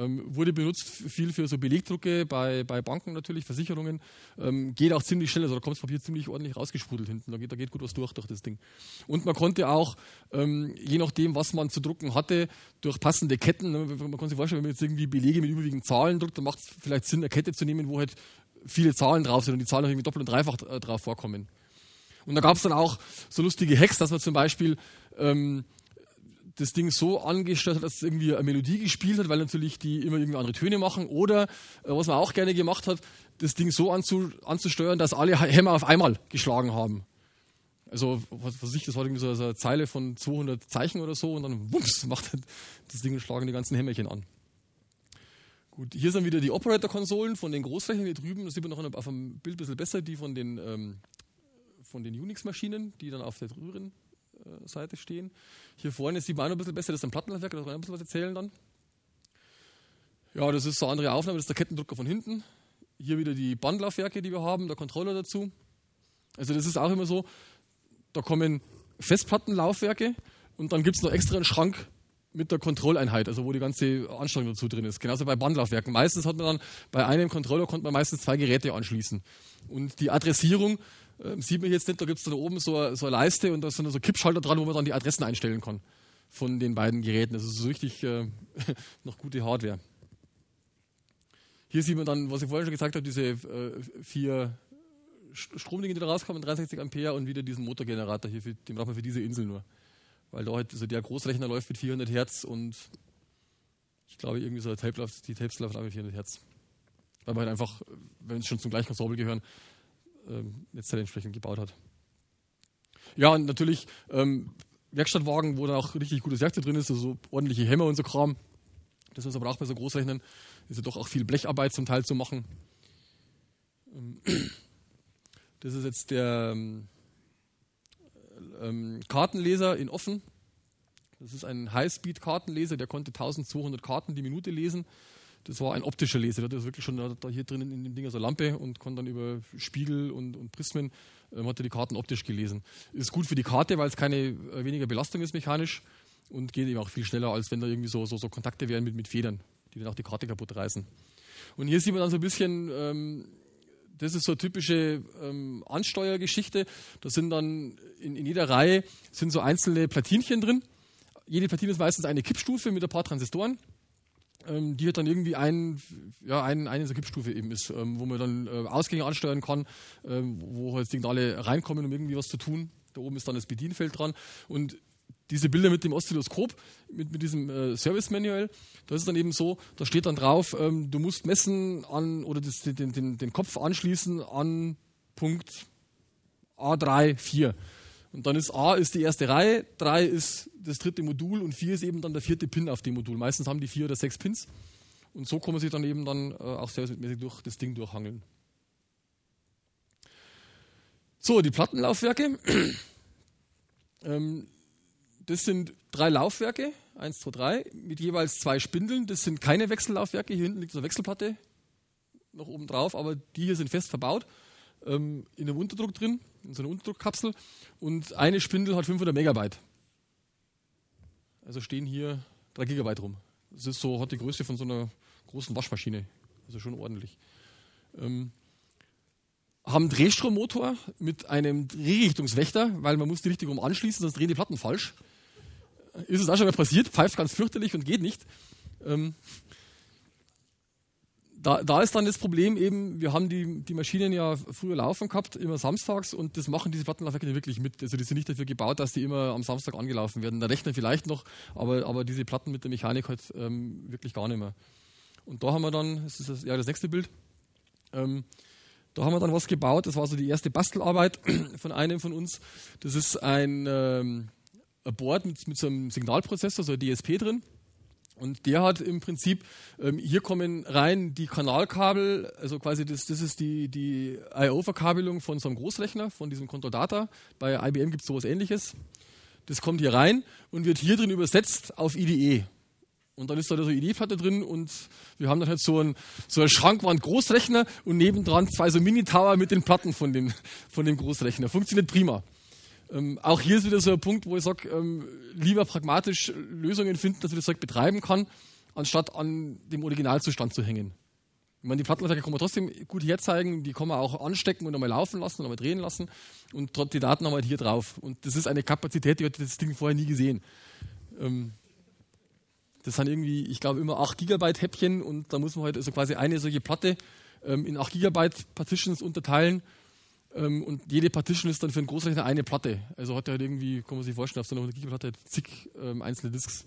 [SPEAKER 2] Ähm, wurde benutzt viel für so Belegdrucke bei, bei Banken natürlich, Versicherungen. Ähm, geht auch ziemlich schnell, also da kommt das Papier ziemlich ordentlich rausgesprudelt hinten. Da geht, da geht gut was durch durch das Ding. Und man konnte auch, ähm, je nachdem, was man zu drucken hatte, durch passende Ketten, ne, man kann sich vorstellen, wenn man jetzt irgendwie Belege mit überwiegend Zahlen druckt, dann macht es vielleicht Sinn, eine Kette zu nehmen, wo halt viele Zahlen drauf sind und die Zahlen irgendwie doppelt und dreifach drauf vorkommen. Und da gab es dann auch so lustige Hacks, dass man zum Beispiel ähm, das Ding so angestellt hat, dass es irgendwie eine Melodie gespielt hat, weil natürlich die immer irgendwie andere Töne machen. Oder, äh, was man auch gerne gemacht hat, das Ding so anzu, anzusteuern, dass alle Hämmer auf einmal geschlagen haben. Also, was weiß ich, das war irgendwie so, eine Zeile von 200 Zeichen oder so und dann wumps, macht das Ding und schlagen die ganzen Hämmerchen an. Gut, hier sind wieder die Operator-Konsolen von den Großflächen hier drüben. Das sieht man noch auf dem Bild ein bisschen besser, die von den, ähm, den Unix-Maschinen, die dann auf der drüben Seite stehen. Hier vorne sieht man noch ein bisschen besser, das ist ein Plattenlaufwerk, da kann ich ein bisschen was erzählen dann. Ja, das ist so eine andere Aufnahme, das ist der Kettendrucker von hinten. Hier wieder die Bandlaufwerke, die wir haben, der Controller dazu. Also das ist auch immer so, da kommen Festplattenlaufwerke und dann gibt es noch extra einen Schrank mit der Kontrolleinheit, also wo die ganze Ansteuerung dazu drin ist. Genauso bei Bandlaufwerken. Meistens hat man dann bei einem Controller konnte man meistens zwei Geräte anschließen. Und die Adressierung ähm, sieht man jetzt nicht, da gibt es da oben so, so, eine Leiste und da sind so Kippschalter dran, wo man dann die Adressen einstellen kann von den beiden Geräten. Das ist so richtig äh, noch gute Hardware. Hier sieht man dann, was ich vorher schon gesagt habe, diese äh, vier Stromdinge, die da rauskommen, 63 Ampere und wieder diesen Motorgenerator hier, für, den braucht man für diese Insel nur. Weil da halt also der Großrechner läuft mit 400 Hertz und ich glaube irgendwie so Tape die Tapes laufen auch mit 400 Hertz. Weil man halt einfach, wenn es schon zum gleichen Ensemble gehören, ähm, Netzteil entsprechend gebaut hat. Ja, und natürlich ähm, Werkstattwagen, wo dann auch richtig gutes Werkzeug drin ist, also so ordentliche Hämmer und so Kram. Das ist aber auch bei so Großrechnern. Ist ja doch auch viel Blecharbeit zum Teil zu machen. Ähm, das ist jetzt der ähm, ähm, Kartenleser in offen. Das ist ein Highspeed-Kartenleser, der konnte 1200 Karten die Minute lesen. Das war ein optischer Leser, der hat wirklich schon da, hier drinnen in dem Ding so eine Lampe und konnte dann über Spiegel und, und Prismen ähm, hat er die Karten optisch gelesen. Ist gut für die Karte, weil es keine äh, weniger Belastung ist mechanisch und geht eben auch viel schneller, als wenn da irgendwie so, so, so Kontakte wären mit, mit Federn, die dann auch die Karte kaputt reißen. Und hier sieht man dann so ein bisschen, ähm, das ist so eine typische ähm, Ansteuergeschichte. Da sind dann in, in jeder Reihe sind so einzelne Platinchen drin. Jede Platine ist meistens eine Kippstufe mit ein paar Transistoren ähm, die hat dann irgendwie ein, ja, ein, eine so Kippstufe eben ist, ähm, wo man dann äh, Ausgänge ansteuern kann, ähm, wo halt Signale reinkommen, um irgendwie was zu tun. Da oben ist dann das Bedienfeld dran und diese Bilder mit dem Oszilloskop, mit, mit diesem äh, Service Manual, da ist es dann eben so, da steht dann drauf, ähm, du musst messen an oder das, den, den, den Kopf anschließen an Punkt A3, 4. Und dann ist A ist die erste Reihe, 3 ist das dritte Modul und 4 ist eben dann der vierte Pin auf dem Modul. Meistens haben die vier oder sechs Pins. Und so kann man sich dann eben dann äh, auch servicemäßig durch das Ding durchhangeln. So, die Plattenlaufwerke. ähm, das sind drei Laufwerke, 1, 2, 3, mit jeweils zwei Spindeln. Das sind keine Wechsellaufwerke. Hier hinten liegt eine Wechselplatte noch oben drauf, aber die hier sind fest verbaut, ähm, in einem Unterdruck drin, in so einer Unterdruckkapsel. Und eine Spindel hat 500 Megabyte. Also stehen hier 3 Gigabyte rum. Das ist so, hat die Größe von so einer großen Waschmaschine. Also schon ordentlich. Ähm, haben Drehstrommotor mit einem Drehrichtungswächter, weil man muss die Richtung um anschließen, sonst drehen die Platten falsch. Ist es auch schon mal passiert, pfeift ganz fürchterlich und geht nicht. Ähm, da, da ist dann das Problem eben, wir haben die, die Maschinen ja früher laufen gehabt, immer samstags und das machen diese Plattenlaufwerke nicht wirklich mit. Also die sind nicht dafür gebaut, dass die immer am Samstag angelaufen werden. Der Rechner vielleicht noch, aber, aber diese Platten mit der Mechanik halt ähm, wirklich gar nicht mehr. Und da haben wir dann, das ist das, ja, das nächste Bild, ähm, da haben wir dann was gebaut. Das war so die erste Bastelarbeit von einem von uns. Das ist ein, ähm, Board mit, mit so einem Signalprozessor, so ein DSP drin. Und der hat im Prinzip, ähm, hier kommen rein die Kanalkabel, also quasi das, das ist die, die I.O.-Verkabelung von so einem Großrechner, von diesem Control Data. Bei IBM gibt es sowas ähnliches. Das kommt hier rein und wird hier drin übersetzt auf IDE. Und dann ist da so eine IDE-Platte drin und wir haben dann halt so einen, so einen Schrankwand-Großrechner und nebendran zwei so Mini-Tower mit den Platten von dem, von dem Großrechner. Funktioniert prima. Ähm, auch hier ist wieder so ein Punkt, wo ich sage, ähm, lieber pragmatisch Lösungen finden, dass ich das Zeug betreiben kann, anstatt an dem Originalzustand zu hängen. Ich meine, die Plattenlaufwerke kann man trotzdem gut herzeigen, die kann man auch anstecken und einmal laufen lassen und einmal drehen lassen und die Daten haben wir hier drauf. Und das ist eine Kapazität, die hat das Ding vorher nie gesehen. Ähm, das sind irgendwie, ich glaube, immer 8 Gigabyte Häppchen und da muss man halt also quasi eine solche Platte ähm, in 8 Gigabyte Partitions unterteilen ähm, und jede Partition ist dann für einen Großrechner eine Platte. Also hat er halt irgendwie, kann man sich vorstellen, auf so einer 100 Gigabyte Platte zig ähm, einzelne Disks.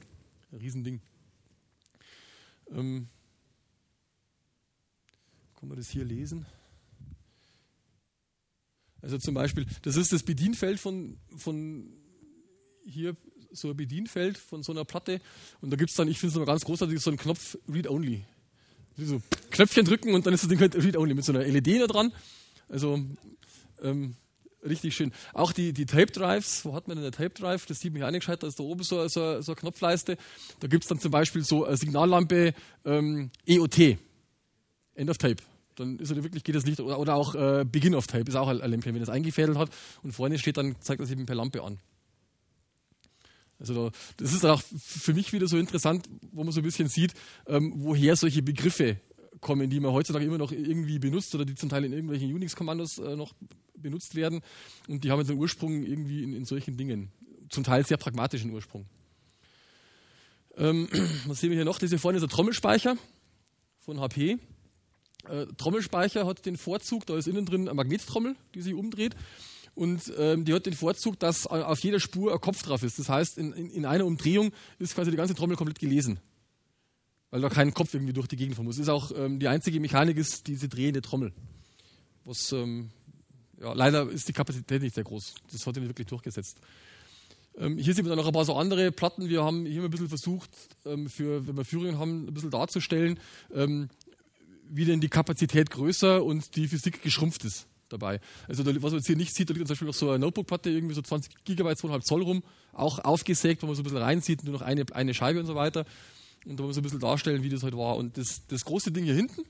[SPEAKER 2] Ein Riesending. Ähm, kann man das hier lesen? Also zum Beispiel, das ist das Bedienfeld von, von hier, so ein Bedienfeld von so einer Platte. Und da gibt es dann, ich finde es immer ganz großartig, so einen Knopf Read Only. So Knöpfchen drücken und dann ist das Ding halt Read Only mit so einer LED da dran. Also ähm, richtig schön. Auch die, die Tape Drives, wo hat man denn eine Tape Drive? Das sieht mich gescheit, da ist da oben so, so, so eine Knopfleiste. Da gibt es dann zum Beispiel so eine Signallampe ähm, EOT, End of Tape. Dann ist er wirklich, geht das Licht, oder, oder auch äh, Begin of Tape, ist auch ein Lämpchen, wenn das eingefädelt hat und vorne steht, dann zeigt das eben per Lampe an. Also da, das ist auch für mich wieder so interessant, wo man so ein bisschen sieht, ähm, woher solche Begriffe kommen, die man heutzutage immer noch irgendwie benutzt oder die zum Teil in irgendwelchen Unix-Kommandos äh, noch benutzt werden. Und die haben jetzt einen Ursprung irgendwie in, in solchen Dingen. Zum Teil sehr pragmatischen Ursprung. Ähm, was sehen wir hier noch? Das hier vorne ist der Trommelspeicher von HP. Äh, Trommelspeicher hat den Vorzug, da ist innen drin eine Magnettrommel, die sich umdreht. Und ähm, die hat den Vorzug, dass auf jeder Spur ein Kopf drauf ist. Das heißt, in, in, in einer Umdrehung ist quasi die ganze Trommel komplett gelesen weil da kein Kopf irgendwie durch die Gegend fahren muss. Ist auch ähm, die einzige Mechanik ist diese drehende Trommel. Was ähm, ja, leider ist die Kapazität nicht sehr groß. Das hat sich nicht wirklich durchgesetzt. Ähm, hier sehen wir dann noch ein paar so andere Platten. Wir haben hier ein bisschen versucht, ähm, für, wenn wir Führungen haben, ein bisschen darzustellen, ähm, wie denn die Kapazität größer und die Physik geschrumpft ist dabei. Also da, was man jetzt hier nicht sieht, da liegt zum Beispiel noch so eine Notebook-Platte, irgendwie so 20 Gigabyte, 2,5 Zoll rum, auch aufgesägt, wo man so ein bisschen reinsieht, nur noch eine, eine Scheibe und so weiter. Und da wir so ein bisschen darstellen, wie das heute halt war. Und das, das große Ding hier hinten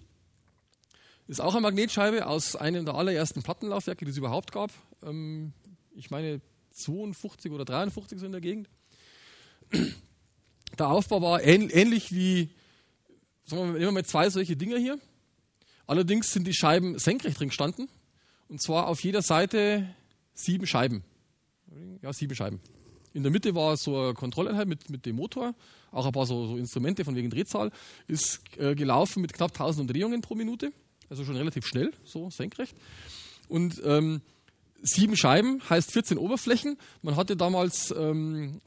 [SPEAKER 2] ist auch eine Magnetscheibe aus einem der allerersten Plattenlaufwerke, die es überhaupt gab. Ähm, ich meine 52 oder 53 so in der Gegend. Der Aufbau war ähnlich wie, sagen wir mal, nehmen wir mal zwei solche Dinger hier. Allerdings sind die Scheiben senkrecht drin gestanden. Und zwar auf jeder Seite sieben Scheiben. Ja, sieben Scheiben. In der Mitte war so eine Kontrolleinheit mit, mit dem Motor, auch ein paar so, so Instrumente von wegen Drehzahl, ist äh, gelaufen mit knapp 1000 Umdrehungen pro Minute, also schon relativ schnell, so senkrecht. Und ähm, sieben Scheiben heißt 14 Oberflächen. Man hatte damals ähm,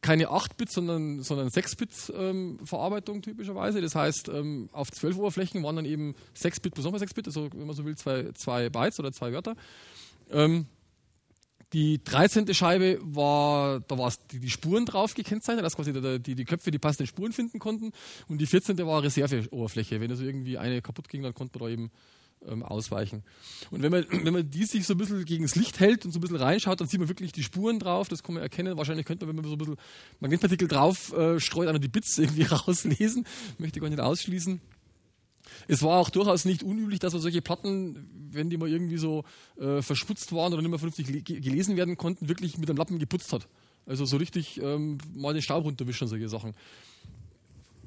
[SPEAKER 2] keine 8-Bit, sondern, sondern 6-Bit-Verarbeitung ähm, typischerweise. Das heißt, ähm, auf 12 Oberflächen waren dann eben 6-Bit plus nochmal 6-Bit, also wenn man so will, zwei, zwei Bytes oder zwei Wörter. Ähm, Die 13. Scheibe war, da war die, die Spuren drauf gekennzeichnet, dass quasi die, die Köpfe die passenden Spuren finden konnten. Und die 14. war Reserveoberfläche. Wenn also irgendwie eine kaputt ging, dann konnte man da eben ähm, ausweichen. Und wenn man, wenn man die sich so ein bisschen gegen das Licht hält und so ein bisschen reinschaut, dann sieht man wirklich die Spuren drauf. Das kann man erkennen. Wahrscheinlich könnte man, wenn man so ein bisschen Magnetpartikel drauf äh, streut, auch die Bits irgendwie rauslesen. Möchte ich gar nicht ausschließen. Es war auch durchaus nicht unüblich, dass man solche Platten, wenn die mal irgendwie so äh, verschmutzt waren oder nicht mehr vernünftig gelesen werden konnten, wirklich mit einem Lappen geputzt hat. Also so richtig ähm, mal den Staub runterwischen, solche Sachen.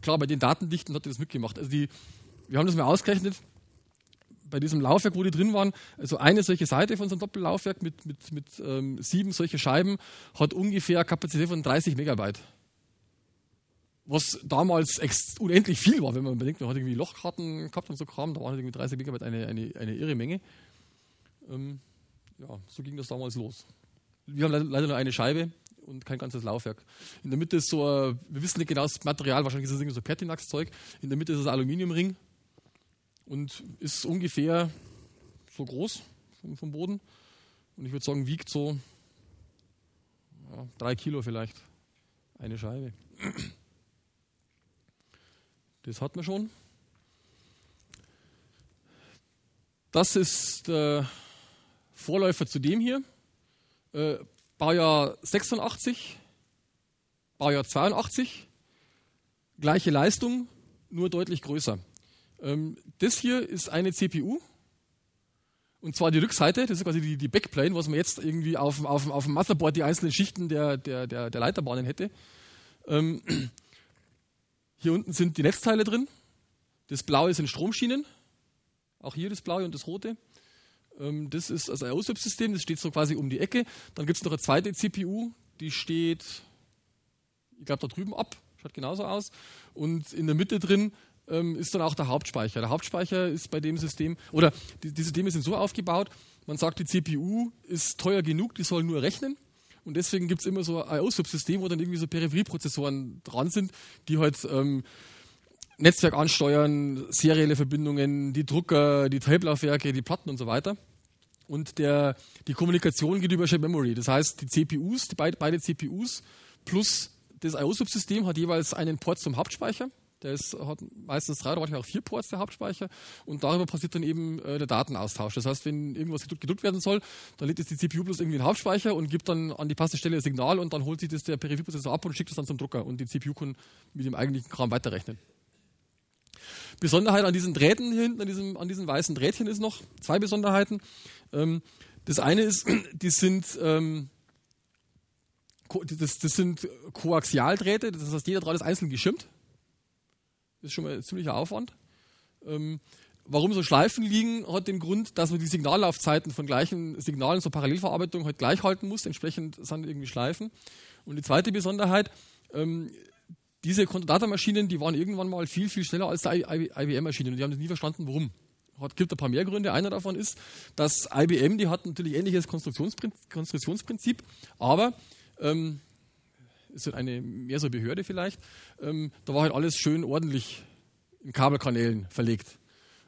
[SPEAKER 2] Klar, bei den Datendichten hat er das mitgemacht. Also die, wir haben das mal ausgerechnet, bei diesem Laufwerk, wo die drin waren, also eine solche Seite von so einem Doppellaufwerk mit, mit, mit ähm, sieben solche Scheiben hat ungefähr Kapazität von 30 Megabyte was damals unendlich viel war, wenn man bedenkt, man hat irgendwie Lochkarten gehabt und so Kram, da waren irgendwie 30 Megabyte eine, eine, eine irre Menge. Ähm, ja, so ging das damals los. Wir haben leider nur eine Scheibe und kein ganzes Laufwerk. In der Mitte ist so, ein, wir wissen nicht genau das Material, wahrscheinlich ist es irgendwie so Pertinax-Zeug. In der Mitte ist das Aluminiumring und ist ungefähr so groß vom, vom Boden. Und ich würde sagen, wiegt so ja, drei Kilo vielleicht eine Scheibe. Das hat man schon. Das ist der Vorläufer zu dem hier. Äh, Baujahr 86, Baujahr 82. Gleiche Leistung, nur deutlich größer. Ähm, das hier ist eine CPU. Und zwar die Rückseite, das ist quasi die, die Backplane, was man jetzt irgendwie auf, auf, auf dem Motherboard die einzelnen Schichten der, der, der, der Leiterbahnen hätte. Ähm, hier unten sind die Netzteile drin. Das Blaue sind Stromschienen. Auch hier das Blaue und das Rote. Ähm, das ist das IO-Subsystem, das steht so quasi um die Ecke. Dann gibt es noch eine zweite CPU, die steht, ich glaube, da drüben ab. Schaut genauso aus. Und in der Mitte drin ähm, ist dann auch der Hauptspeicher. Der Hauptspeicher ist bei dem System, oder die, die Systeme sind so aufgebaut, man sagt, die CPU ist teuer genug, die soll nur rechnen. Und deswegen gibt es immer so ein IO-Subsystem, wo dann irgendwie so Peripherieprozessoren dran sind, die halt ähm, Netzwerk ansteuern, serielle Verbindungen, die Drucker, die Tape-Laufwerke, die Platten und so weiter. Und der, die Kommunikation geht über Shared Memory. Das heißt, die CPUs, die beide, beide CPUs plus das IO-Subsystem hat jeweils einen Port zum Hauptspeicher der ist, hat meistens drei oder manchmal auch vier Ports, der Hauptspeicher. Und darüber passiert dann eben äh, der Datenaustausch. Das heißt, wenn irgendwas gedruckt, werden soll, dann lädt es die CPU bloß irgendwie einen Hauptspeicher und gibt dann an die passende Stelle ein Signal und dann holt sich das der Peripherieprozessor ab und schickt es dann zum Drucker. Und die CPU kann mit dem eigentlichen Kram weiterrechnen. Besonderheit an diesen Drähten hier hinten, an diesem, an diesen weißen Drähtchen ist noch zwei Besonderheiten. Ähm, das eine ist, die sind, ähm, das, das sind Koaxialdrähte, das heißt, jeder Draht ist einzeln geschimmt. Ist schon mal ein ziemlicher Aufwand. Ähm, warum so Schleifen liegen, hat den Grund, dass man die Signallaufzeiten von gleichen Signalen zur Parallelverarbeitung halt gleich halten muss. Entsprechend sind irgendwie Schleifen. Und die zweite Besonderheit, ähm, diese Datamaschinen, die waren irgendwann mal viel, viel schneller als die IBM-Maschinen. Und die haben das nie verstanden, warum. Es gibt ein paar mehr Gründe. Einer davon ist, dass IBM, die hat natürlich ähnliches Konstruktionsprinzip, Konstruktionsprinzip aber ähm, ist halt eine mehr so Behörde vielleicht. Ähm, da war halt alles schön ordentlich in Kabelkanälen verlegt.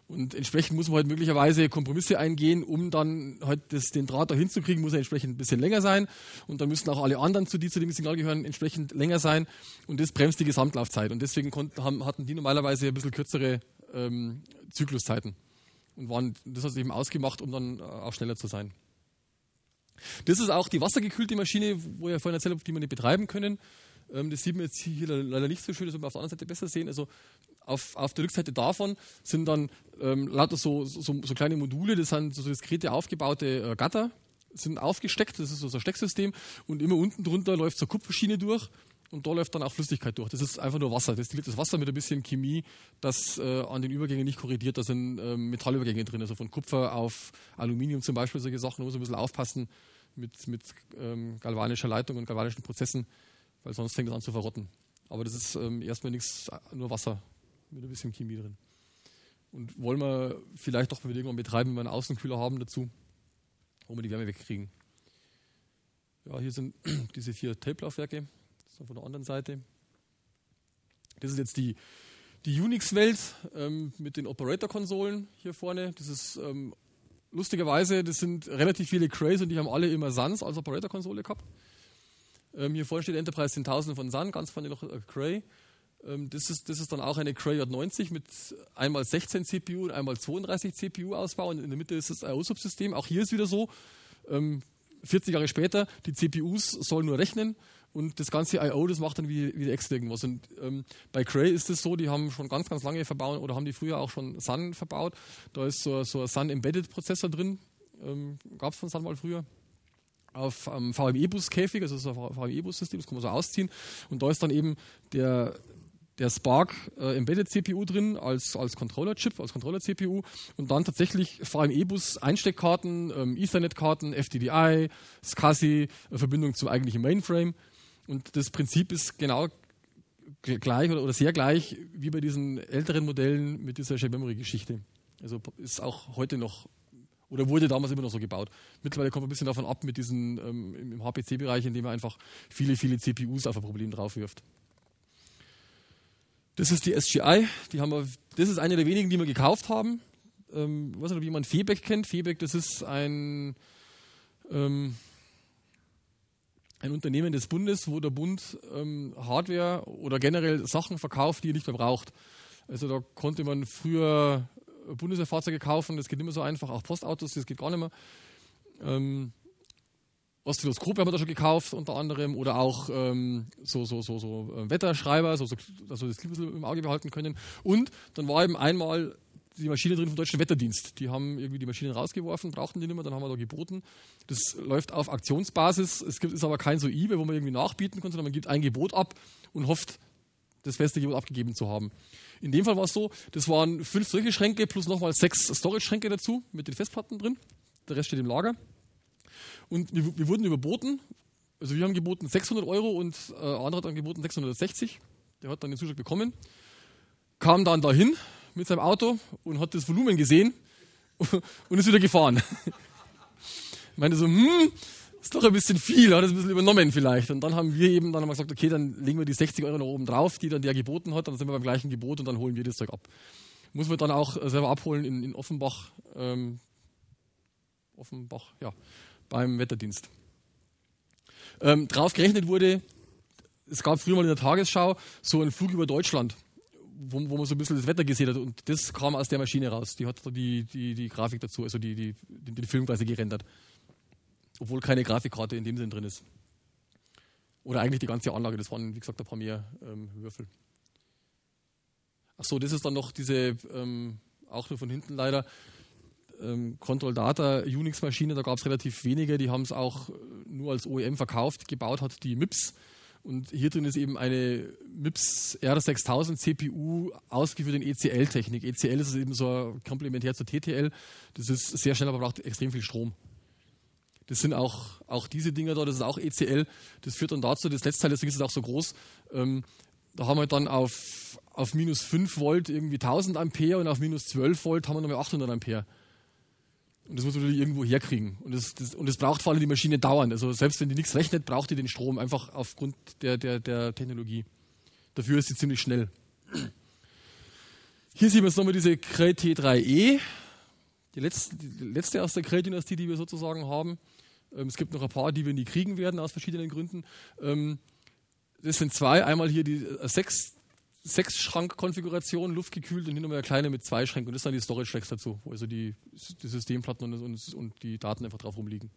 [SPEAKER 2] Und entsprechend muss man halt möglicherweise Kompromisse eingehen, um dann halt das, den Draht da hinzukriegen, muss er entsprechend ein bisschen länger sein. Und dann müssen auch alle anderen, die zu dem Signal gehören, entsprechend länger sein. Und das bremst die Gesamtlaufzeit. Und deswegen konnten, haben, hatten die normalerweise ein bisschen kürzere ähm, Zykluszeiten. Und waren, das hat sich eben ausgemacht, um dann äh, auch schneller zu sein. Das ist auch die wassergekühlte Maschine, wo ich vorhin erzählt habe, die wir nicht betreiben können. Ähm, das sieht man jetzt hier leider nicht so schön, das wird man auf der anderen Seite besser sehen. Also auf, auf der Rückseite davon sind dann ähm, lauter so, so, so, kleine Module, das sind so diskrete aufgebaute äh, Gatter, sind aufgesteckt, das ist so ein Stecksystem und immer unten drunter läuft so eine Kupferschiene durch und da läuft dann auch Flüssigkeit durch. Das ist einfach nur Wasser. Ist Wasser mit ein bisschen Chemie, das äh, an den Übergängen nicht korrigiert. Da sind ähm, Metallübergänge drin, also von Kupfer auf Aluminium zum Beispiel, solche Sachen. Da muss man ein bisschen aufpassen, mit, mit ähm, galvanischer Leitung und galvanischen Prozessen, weil sonst fängt es an zu verrotten. Aber das ist ähm, erstmal nichts, nur Wasser mit ein bisschen Chemie drin. Und wollen wir vielleicht doch irgendwann betreiben, wenn wir einen Außenkühler haben dazu, wo wir die Wärme wegkriegen. Ja, hier sind diese vier Tape-Laufwerke, von der anderen Seite. Das ist jetzt die, die Unix-Welt ähm, mit den Operator-Konsolen hier vorne. Das ist ähm, lustigerweise, das sind relativ viele Crays und die haben alle immer Suns als Operator-Konsole gehabt. Ähm, hier vorne steht Enterprise 10.000 von Sun, ganz vorne noch äh, Cray. Ähm, das, ist, das ist dann auch eine Cray J90 mit einmal 16 CPU und einmal 32 CPU Ausbau und in der Mitte ist das IO-Subsystem. Auch hier ist wieder so, ähm, 40 Jahre später, die CPUs sollen nur rechnen und das ganze I.O., das macht dann wie, wie Excel irgendwas. Und ähm, bei Cray ist es so, die haben schon ganz, ganz lange verbaut oder haben die früher auch schon Sun verbaut. Da ist so, so ein Sun Embedded Prozessor drin, ähm, gab es von Sun mal früher. Auf ähm, VME-Bus-Käfig, also so ein VME-Bus-System, das kann man so ausziehen. Und da ist dann eben der der Spark äh, Embedded CPU drin als, als Controller-Chip, als Controller-CPU und dann tatsächlich VME-Bus Einsteckkarten, ähm, Ethernet-Karten, FDDI, SCSI, äh, Verbindung zum eigentlichen Mainframe. Und das Prinzip ist genau gleich oder, sehr gleich wie bei diesen älteren Modellen mit dieser Shared Memory-Geschichte. Also ist auch heute noch oder wurde damals immer noch so gebaut. Mittlerweile kommt man ein bisschen davon ab mit diesen ähm, im HPC-Bereich, indem man einfach viele, viele CPUs auf ein Problem draufwirft. Das ist die SGI, die haben wir, das ist eine der wenigen, die wir gekauft haben. Ähm, weiß nicht, ob jemand Febeck kennt. Febeck, das ist ein, ähm, ein Unternehmen des Bundes, wo der Bund ähm, Hardware oder generell Sachen verkauft, die er nicht mehr braucht. Also da konnte man früher Bundeswehrfahrzeuge kaufen, das geht nicht mehr so einfach, auch Postautos, das geht gar nicht mehr. Ähm, Oszilloskope haben wir da schon gekauft, unter anderem, oder auch ähm, so, so, so, so äh, Wetterschreiber, so, so, wir das Klick im Auge behalten können. Und dann war eben einmal die Maschine drin vom Deutschen Wetterdienst. Die haben irgendwie die Maschinen rausgeworfen, brauchten die nicht mehr, dann haben wir da geboten. Das läuft auf Aktionsbasis. Es gibt, ist aber kein so eBay, wo man irgendwie nachbieten kann, sondern man gibt ein Gebot ab und hofft, das beste Gebot abgegeben zu haben. In dem Fall war es so, das waren fünf solche Schränke plus nochmal sechs Storage-Schränke dazu mit den Festplatten drin. Der Rest steht im Lager. Und wir, wir, wurden überboten. Also wir haben geboten 600 Euro und äh, andere hat dann geboten 660. Der hat dann den Zuschlag bekommen. Kam dann dahin mit seinem Auto und hat das Volumen gesehen und ist wieder gefahren. Ich meinte so, hm, ist doch ein bisschen viel, hat es ein bisschen übernommen vielleicht. Und dann haben wir eben dann haben wir gesagt, okay, dann legen wir die 60 Euro noch oben drauf, die dann der geboten hat, dann sind wir beim gleichen Gebot und dann holen wir das Zeug ab. Muss man dann auch selber abholen in, in Offenbach. Ähm, Offenbach, ja beim Wetterdienst. Ähm, drauf gerechnet wurde, es gab früher mal in der Tagesschau so einen Flug über Deutschland, wo, wo man so ein bisschen das Wetter gesehen hat und das kam aus der Maschine raus. Die hat die, die, die Grafik dazu, also die, die, den, Film quasi gerendert. Obwohl keine Grafikkarte in dem Sinn drin ist. Oder eigentlich die ganze Anlage, das waren wie gesagt ein paar mehr ähm, Würfel. Achso, das ist dann noch diese, ähm, auch nur von hinten leider, ähm, Control Data Unix-Maschine, da gab es relativ wenige, die haben es auch nur als OEM verkauft, gebaut hat die MIPS. Und hier drin ist eben eine MIPS R6000 CPU ausgeführt in ECL-Technik. ECL ist eben so komplementär zur TTL. Das ist sehr schnell, aber braucht extrem viel Strom. Das sind auch, auch diese Dinger da, das ist auch ECL. Das führt dann dazu, das letzte Teil, deswegen ist es auch so groß. Ähm, da haben wir dann auf, auf minus 5 Volt irgendwie 1000 Ampere und auf minus 12 Volt haben wir nochmal 800 Ampere. Und das muss man natürlich irgendwo herkriegen. Und das, das, und das braucht vor allem die Maschine dauernd. Also selbst wenn die nichts rechnet, braucht die den Strom einfach aufgrund der, der, der Technologie. Dafür ist sie ziemlich schnell. Hier sieht man jetzt nochmal diese Cray T3E. Die letzte, die letzte aus der Cray-Dynastie, die wir sozusagen haben. Ähm, es gibt noch ein paar, die wir nie kriegen werden, aus verschiedenen Gründen. Ähm, das sind zwei. Einmal hier die äh, 6 sechs Schrankkonfiguration, luftgekühlt und hin und eine kleine mit zwei Schränken. Und das sind dann die Storage Racks dazu, wo also die, die Systemplatten und, und, und, die Daten einfach drauf rumliegen.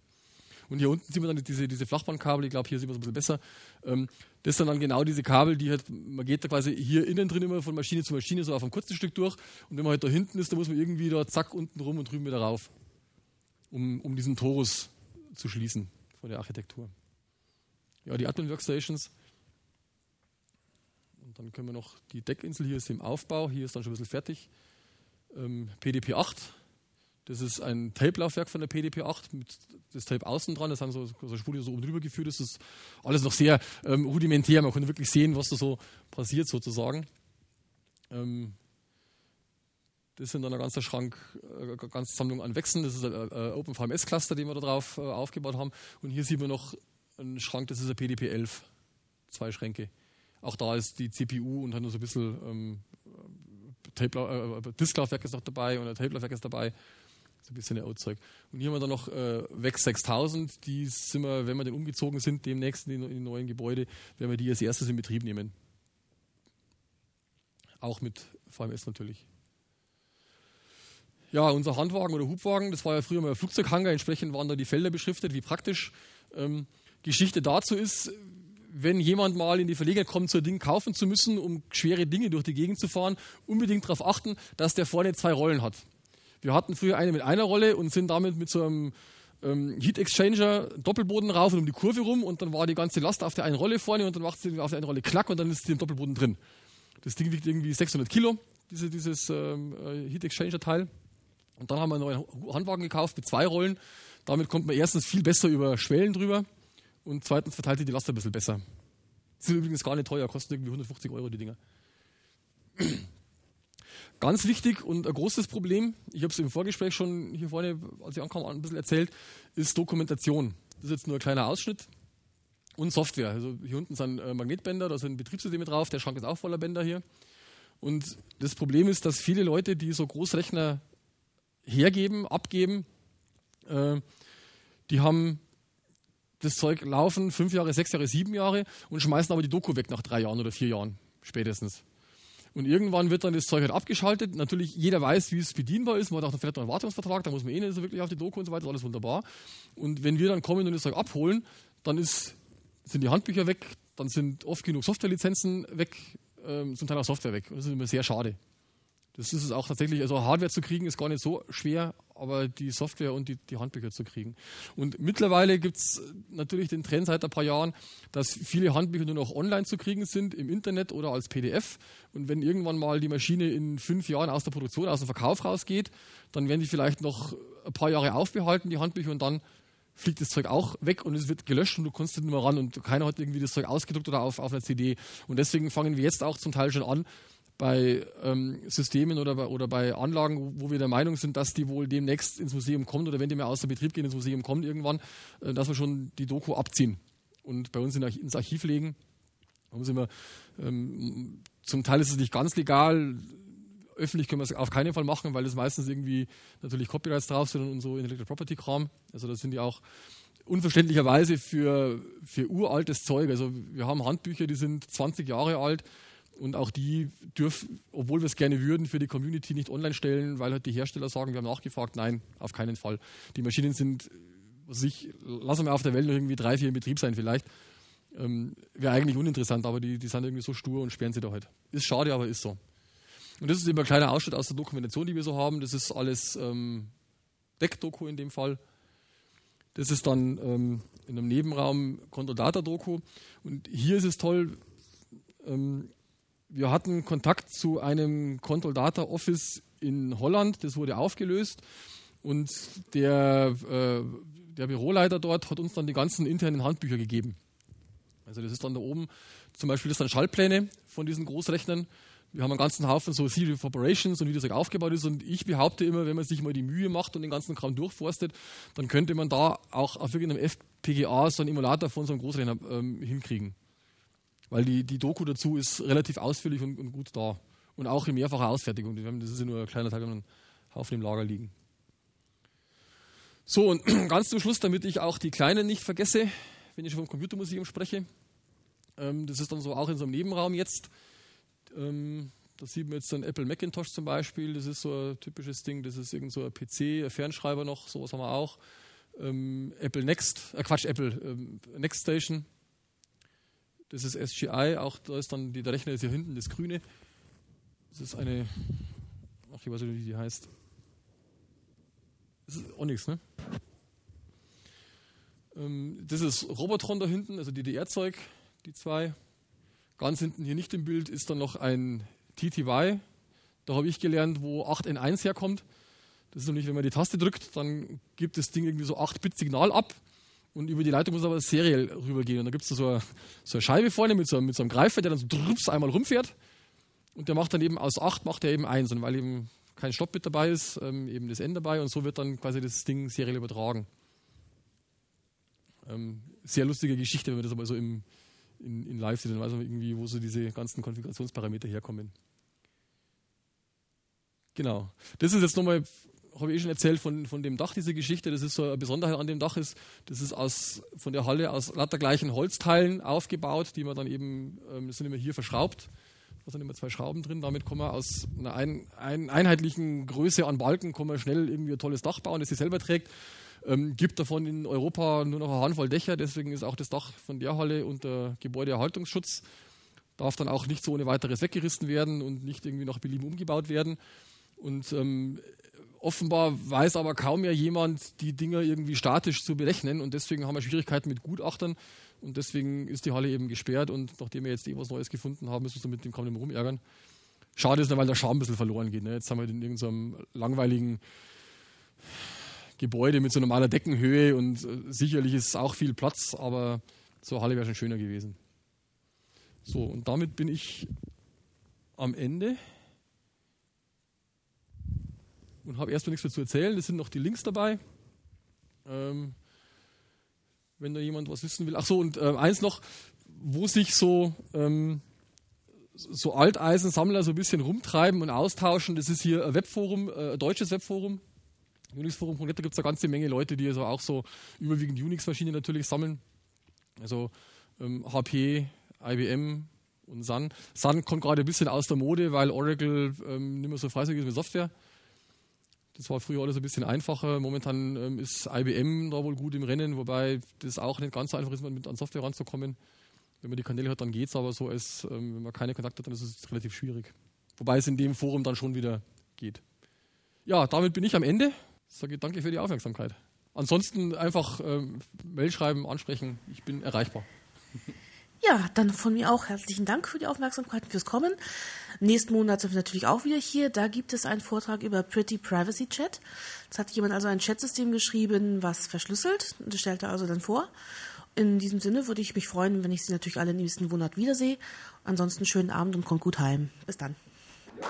[SPEAKER 2] Und hier unten sieht man dann diese, diese Flachbandkabel, ich glaube, hier sieht man es ein bisschen besser. Ähm, das sind dann genau diese Kabel, die halt, man geht da quasi hier innen drin immer von Maschine zu Maschine so auf einem kurzen Stück durch. Und wenn man halt da hinten ist, dann muss man irgendwie da zack unten rum und drüben wieder rauf, um, um diesen Torus zu schließen von der Architektur. Ja, die Admin Workstations dann können wir noch die Deckinsel, hier ist im Aufbau, hier ist dann schon ein bisschen fertig. Ähm, PDP 8, das ist ein Tape-Laufwerk von der PDP 8 mit das Tape außen dran, das haben so, so Spule so oben drüber geführt. Das ist alles noch sehr ähm, rudimentär, man konnte wirklich sehen, was da so passiert sozusagen. Ähm, das sind dann ein ganzer Schrank, eine äh, ganze Sammlung an Wechseln. Das ist ein, ein OpenVMS-Cluster, den wir da drauf äh, aufgebaut haben. Und hier sieht man noch einen Schrank, das ist ein PDP 11. Zwei Schränke. Auch da ist die CPU und hat nur so ein bisschen ähm, äh, Disklaufwerk ist noch dabei und ein Tape-Laufwerk ist dabei. So ein bisschen Outzeug. Und hier haben wir dann noch äh, WEX 6000, die sind wir, wenn wir denn umgezogen sind, demnächst in die neuen Gebäude, werden wir die als erstes in Betrieb nehmen. Auch mit VMS natürlich. Ja, unser Handwagen oder Hubwagen, das war ja früher mal ein Flugzeughanger, entsprechend waren da die Felder beschriftet, wie praktisch. Ähm, Geschichte dazu ist, wenn jemand mal in die Verlegenheit kommt, so ein Ding kaufen zu müssen, um schwere Dinge durch die Gegend zu fahren, unbedingt darauf achten, dass der vorne zwei Rollen hat. Wir hatten früher eine mit einer Rolle und sind damit mit so einem ähm, Heat Exchanger Doppelboden rauf und um die Kurve rum und dann war die ganze Last auf der einen Rolle vorne und dann macht sie auf der einen Rolle knack und dann ist sie im Doppelboden drin. Das Ding wiegt irgendwie 600 Kilo, diese, dieses ähm, äh, Heat Exchanger Teil. Und dann haben wir einen neuen Handwagen gekauft mit zwei Rollen. Damit kommt man erstens viel besser über Schwellen drüber und zweitens verteilt sich die Last ein bisschen besser. Sind übrigens gar nicht teuer, kosten irgendwie 150 Euro die Dinger. Ganz wichtig und ein großes Problem, ich habe es im Vorgespräch schon hier vorne, als ich ankam, ein bisschen erzählt, ist Dokumentation. Das ist jetzt nur ein kleiner Ausschnitt. Und Software. Also hier unten sind äh, Magnetbänder, da sind Betriebssysteme drauf, der Schrank ist auch voller Bänder hier. Und das Problem ist, dass viele Leute, die so Großrechner hergeben, abgeben, äh, die haben das Zeug laufen fünf Jahre, sechs Jahre, sieben Jahre und schmeißen aber die Doku weg nach drei Jahren oder vier Jahren spätestens. Und irgendwann wird dann das Zeug halt abgeschaltet. Natürlich, jeder weiß, wie es bedienbar ist. Man hat auch vielleicht noch einen Wartungsvertrag, da muss man eh nicht so wirklich auf die Doku und so weiter, alles wunderbar. Und wenn wir dann kommen und das Zeug abholen, dann ist, sind die Handbücher weg, dann sind oft genug Softwarelizenzen weg, ähm, zum Teil auch Software weg. Das ist immer sehr schade. Das ist es auch tatsächlich, also Hardware zu kriegen ist gar nicht so schwer, aber die Software und die, die Handbücher zu kriegen. Und mittlerweile gibt es natürlich den Trend seit ein paar Jahren, dass viele Handbücher nur noch online zu kriegen sind, im Internet oder als PDF. Und wenn irgendwann mal die Maschine in fünf Jahren aus der Produktion, aus dem Verkauf rausgeht, dann werden die vielleicht noch ein paar Jahre aufbehalten, die Handbücher, und dann fliegt das Zeug auch weg und es wird gelöscht und du kommst nicht mehr ran und keiner hat irgendwie das Zeug ausgedruckt oder auf, auf einer CD. Und deswegen fangen wir jetzt auch zum Teil schon an, bei ähm, Systemen oder bei, oder bei Anlagen, wo wir der Meinung sind, dass die wohl demnächst ins Museum kommt oder wenn die mal außer Betrieb gehen, ins Museum kommt irgendwann, äh, dass wir schon die Doku abziehen und bei uns in, ins Archiv legen. Da sind wir, ähm, zum Teil ist es nicht ganz legal, öffentlich können wir es auf keinen Fall machen, weil es meistens irgendwie natürlich Copyrights drauf sind und so Intellectual Property Kram. Also das sind die auch unverständlicherweise für, für uraltes Zeug. Also wir haben Handbücher, die sind 20 Jahre alt und auch die dürfen, obwohl wir es gerne würden, für die Community nicht online stellen, weil halt die Hersteller sagen, wir haben nachgefragt, nein, auf keinen Fall. Die Maschinen sind, was ich, lassen wir auf der Welt noch irgendwie drei, vier in Betrieb sein vielleicht. Ähm, Wäre eigentlich uninteressant, aber die, die sind irgendwie so stur und sperren sie da halt. Ist schade, aber ist so. Und das ist immer ein kleiner Ausschnitt aus der Dokumentation, die wir so haben. Das ist alles ähm, Deck-Doku in dem Fall. Das ist dann ähm, in einem Nebenraum Control-Data-Doku. Und hier ist es toll, ähm, wir hatten Kontakt zu einem Control Data Office in Holland, das wurde aufgelöst und der, äh, der Büroleiter dort hat uns dann die ganzen internen Handbücher gegeben. Also das ist dann da oben, zum Beispiel das sind Schaltpläne von diesen Großrechnern. Wir haben einen ganzen Haufen so of Operations und wie das halt aufgebaut ist. Und ich behaupte immer, wenn man sich mal die Mühe macht und den ganzen Kram durchforstet, dann könnte man da auch auf irgendeinem FPGA so einen Emulator von so einem Großrechner ähm, hinkriegen. Weil die, die Doku dazu ist relativ ausführlich und, und gut da. Und auch in mehrfacher Ausfertigung. Das ist ja nur ein kleiner Teil, haben einen Haufen im Lager liegen. So, und ganz zum Schluss, damit ich auch die Kleinen nicht vergesse, wenn ich vom Computermuseum spreche. Ähm, das ist dann so auch in so einem Nebenraum jetzt. Ähm, da sieht man jetzt so ein Apple Macintosh zum Beispiel. Das ist so ein typisches Ding. Das ist irgend so ein PC, ein Fernschreiber noch. Sowas haben wir auch. Ähm, Apple Next, äh Quatsch, Apple ähm, Next Station das ist SGI, auch da ist dann, die, der Rechner ist hier hinten, das grüne. Das ist eine, ach, ich weiß nicht, wie die heißt. Das ist Onyx, ne? Ähm, das ist Robotron da hinten, also DDR-Zeug, die zwei. Ganz hinten hier nicht im Bild ist dann noch ein TTY. Da habe ich gelernt, wo 8N1 herkommt. Das ist nämlich, wenn man die Taste drückt, dann gibt das Ding irgendwie so 8-Bit-Signal ab und über die Leitung muss aber seriell rübergehen. Und da gibt es so, so, eine Scheibe vorne mit so, mit so einem Greifer, der dann so drups einmal rumfährt. Und der macht dann eben aus 8 macht er eben 1. Und weil eben kein Stopp mit dabei ist, ähm, eben das N dabei. Und so wird dann quasi das Ding seriell übertragen. Ähm, sehr lustige Geschichte, wenn man das aber so im, in, in live sieht. Dann weiß man irgendwie, wo so diese ganzen Konfigurationsparameter herkommen. Genau. Das ist jetzt nochmal habe ich eh schon erzählt von, von dem Dach, diese Geschichte. Das ist so eine Besonderheit an dem Dach ist, das ist aus, von der Halle aus lauter gleichen Holzteilen aufgebaut, die man dann eben, ähm, sind immer hier verschraubt. Da sind immer zwei Schrauben drin. Damit kann man aus einer ein, ein einheitlichen Größe an Balken kann man schnell irgendwie ein tolles Dach bauen, das sich selber trägt. Ähm, gibt davon in Europa nur noch eine Handvoll Dächer, deswegen ist auch das Dach von der Halle unter Gebäudeerhaltungsschutz. Darf dann auch nicht so ohne weiteres weggerissen werden und nicht irgendwie nach Belieben umgebaut werden. Und ähm, offenbar weiß aber kaum mehr jemand, die Dinger irgendwie statisch zu berechnen und deswegen haben wir Schwierigkeiten mit Gutachtern und deswegen ist die Halle eben gesperrt und nachdem wir jetzt eh was Neues gefunden haben, müssen wir mit dem kaum nicht rumärgern. Schade ist, weil der Charme ein bisschen verloren geht. Ne? Jetzt haben wir in irgendeinem langweiligen Gebäude mit so normaler Deckenhöhe und äh, sicherlich ist auch viel Platz, aber eine Halle wäre schon schöner gewesen. So, und damit bin ich am Ende und habe erstmal nichts mehr zu erzählen. Es sind noch die Links dabei. Ähm, wenn da jemand was wissen will. Ach so, und äh, eins noch, wo sich so, ähm, so Alteisensammler so ein bisschen rumtreiben und austauschen, das ist hier ein Webforum, äh, ein deutsches Webforum. Unixforum.net, da gibt es eine ganze Menge Leute, die also auch so überwiegend Unix-Maschinen natürlich sammeln. Also ähm, HP, IBM und Sun. Sun kommt gerade ein bisschen aus der Mode, weil Oracle ähm, nicht mehr so freizügig ist mit Software. Das war früher alles ein bisschen einfacher. Momentan ähm, ist IBM da wohl gut im Rennen, wobei das auch nicht ganz so einfach ist, mit an Software ranzukommen. Wenn man die Kanäle hat, dann geht es, aber so als, ähm, wenn man keine Kontakte hat, dann ist es relativ schwierig. Wobei es in dem Forum dann schon wieder geht. Ja, damit bin ich am Ende. Sage danke für die Aufmerksamkeit. Ansonsten einfach ähm, Mail schreiben, ansprechen. Ich bin erreichbar.
[SPEAKER 1] Ja, dann von mir auch herzlichen Dank für die Aufmerksamkeit und fürs Kommen. Nächsten Monat sind wir natürlich auch wieder hier. Da gibt es einen Vortrag über Pretty Privacy Chat. Es hat jemand also ein Chatsystem geschrieben, was verschlüsselt. Das stellt er also dann vor. In diesem Sinne würde ich mich freuen, wenn ich Sie natürlich alle nächsten Monat wiedersehe. Ansonsten schönen Abend und kommt gut heim. Bis dann. Ja.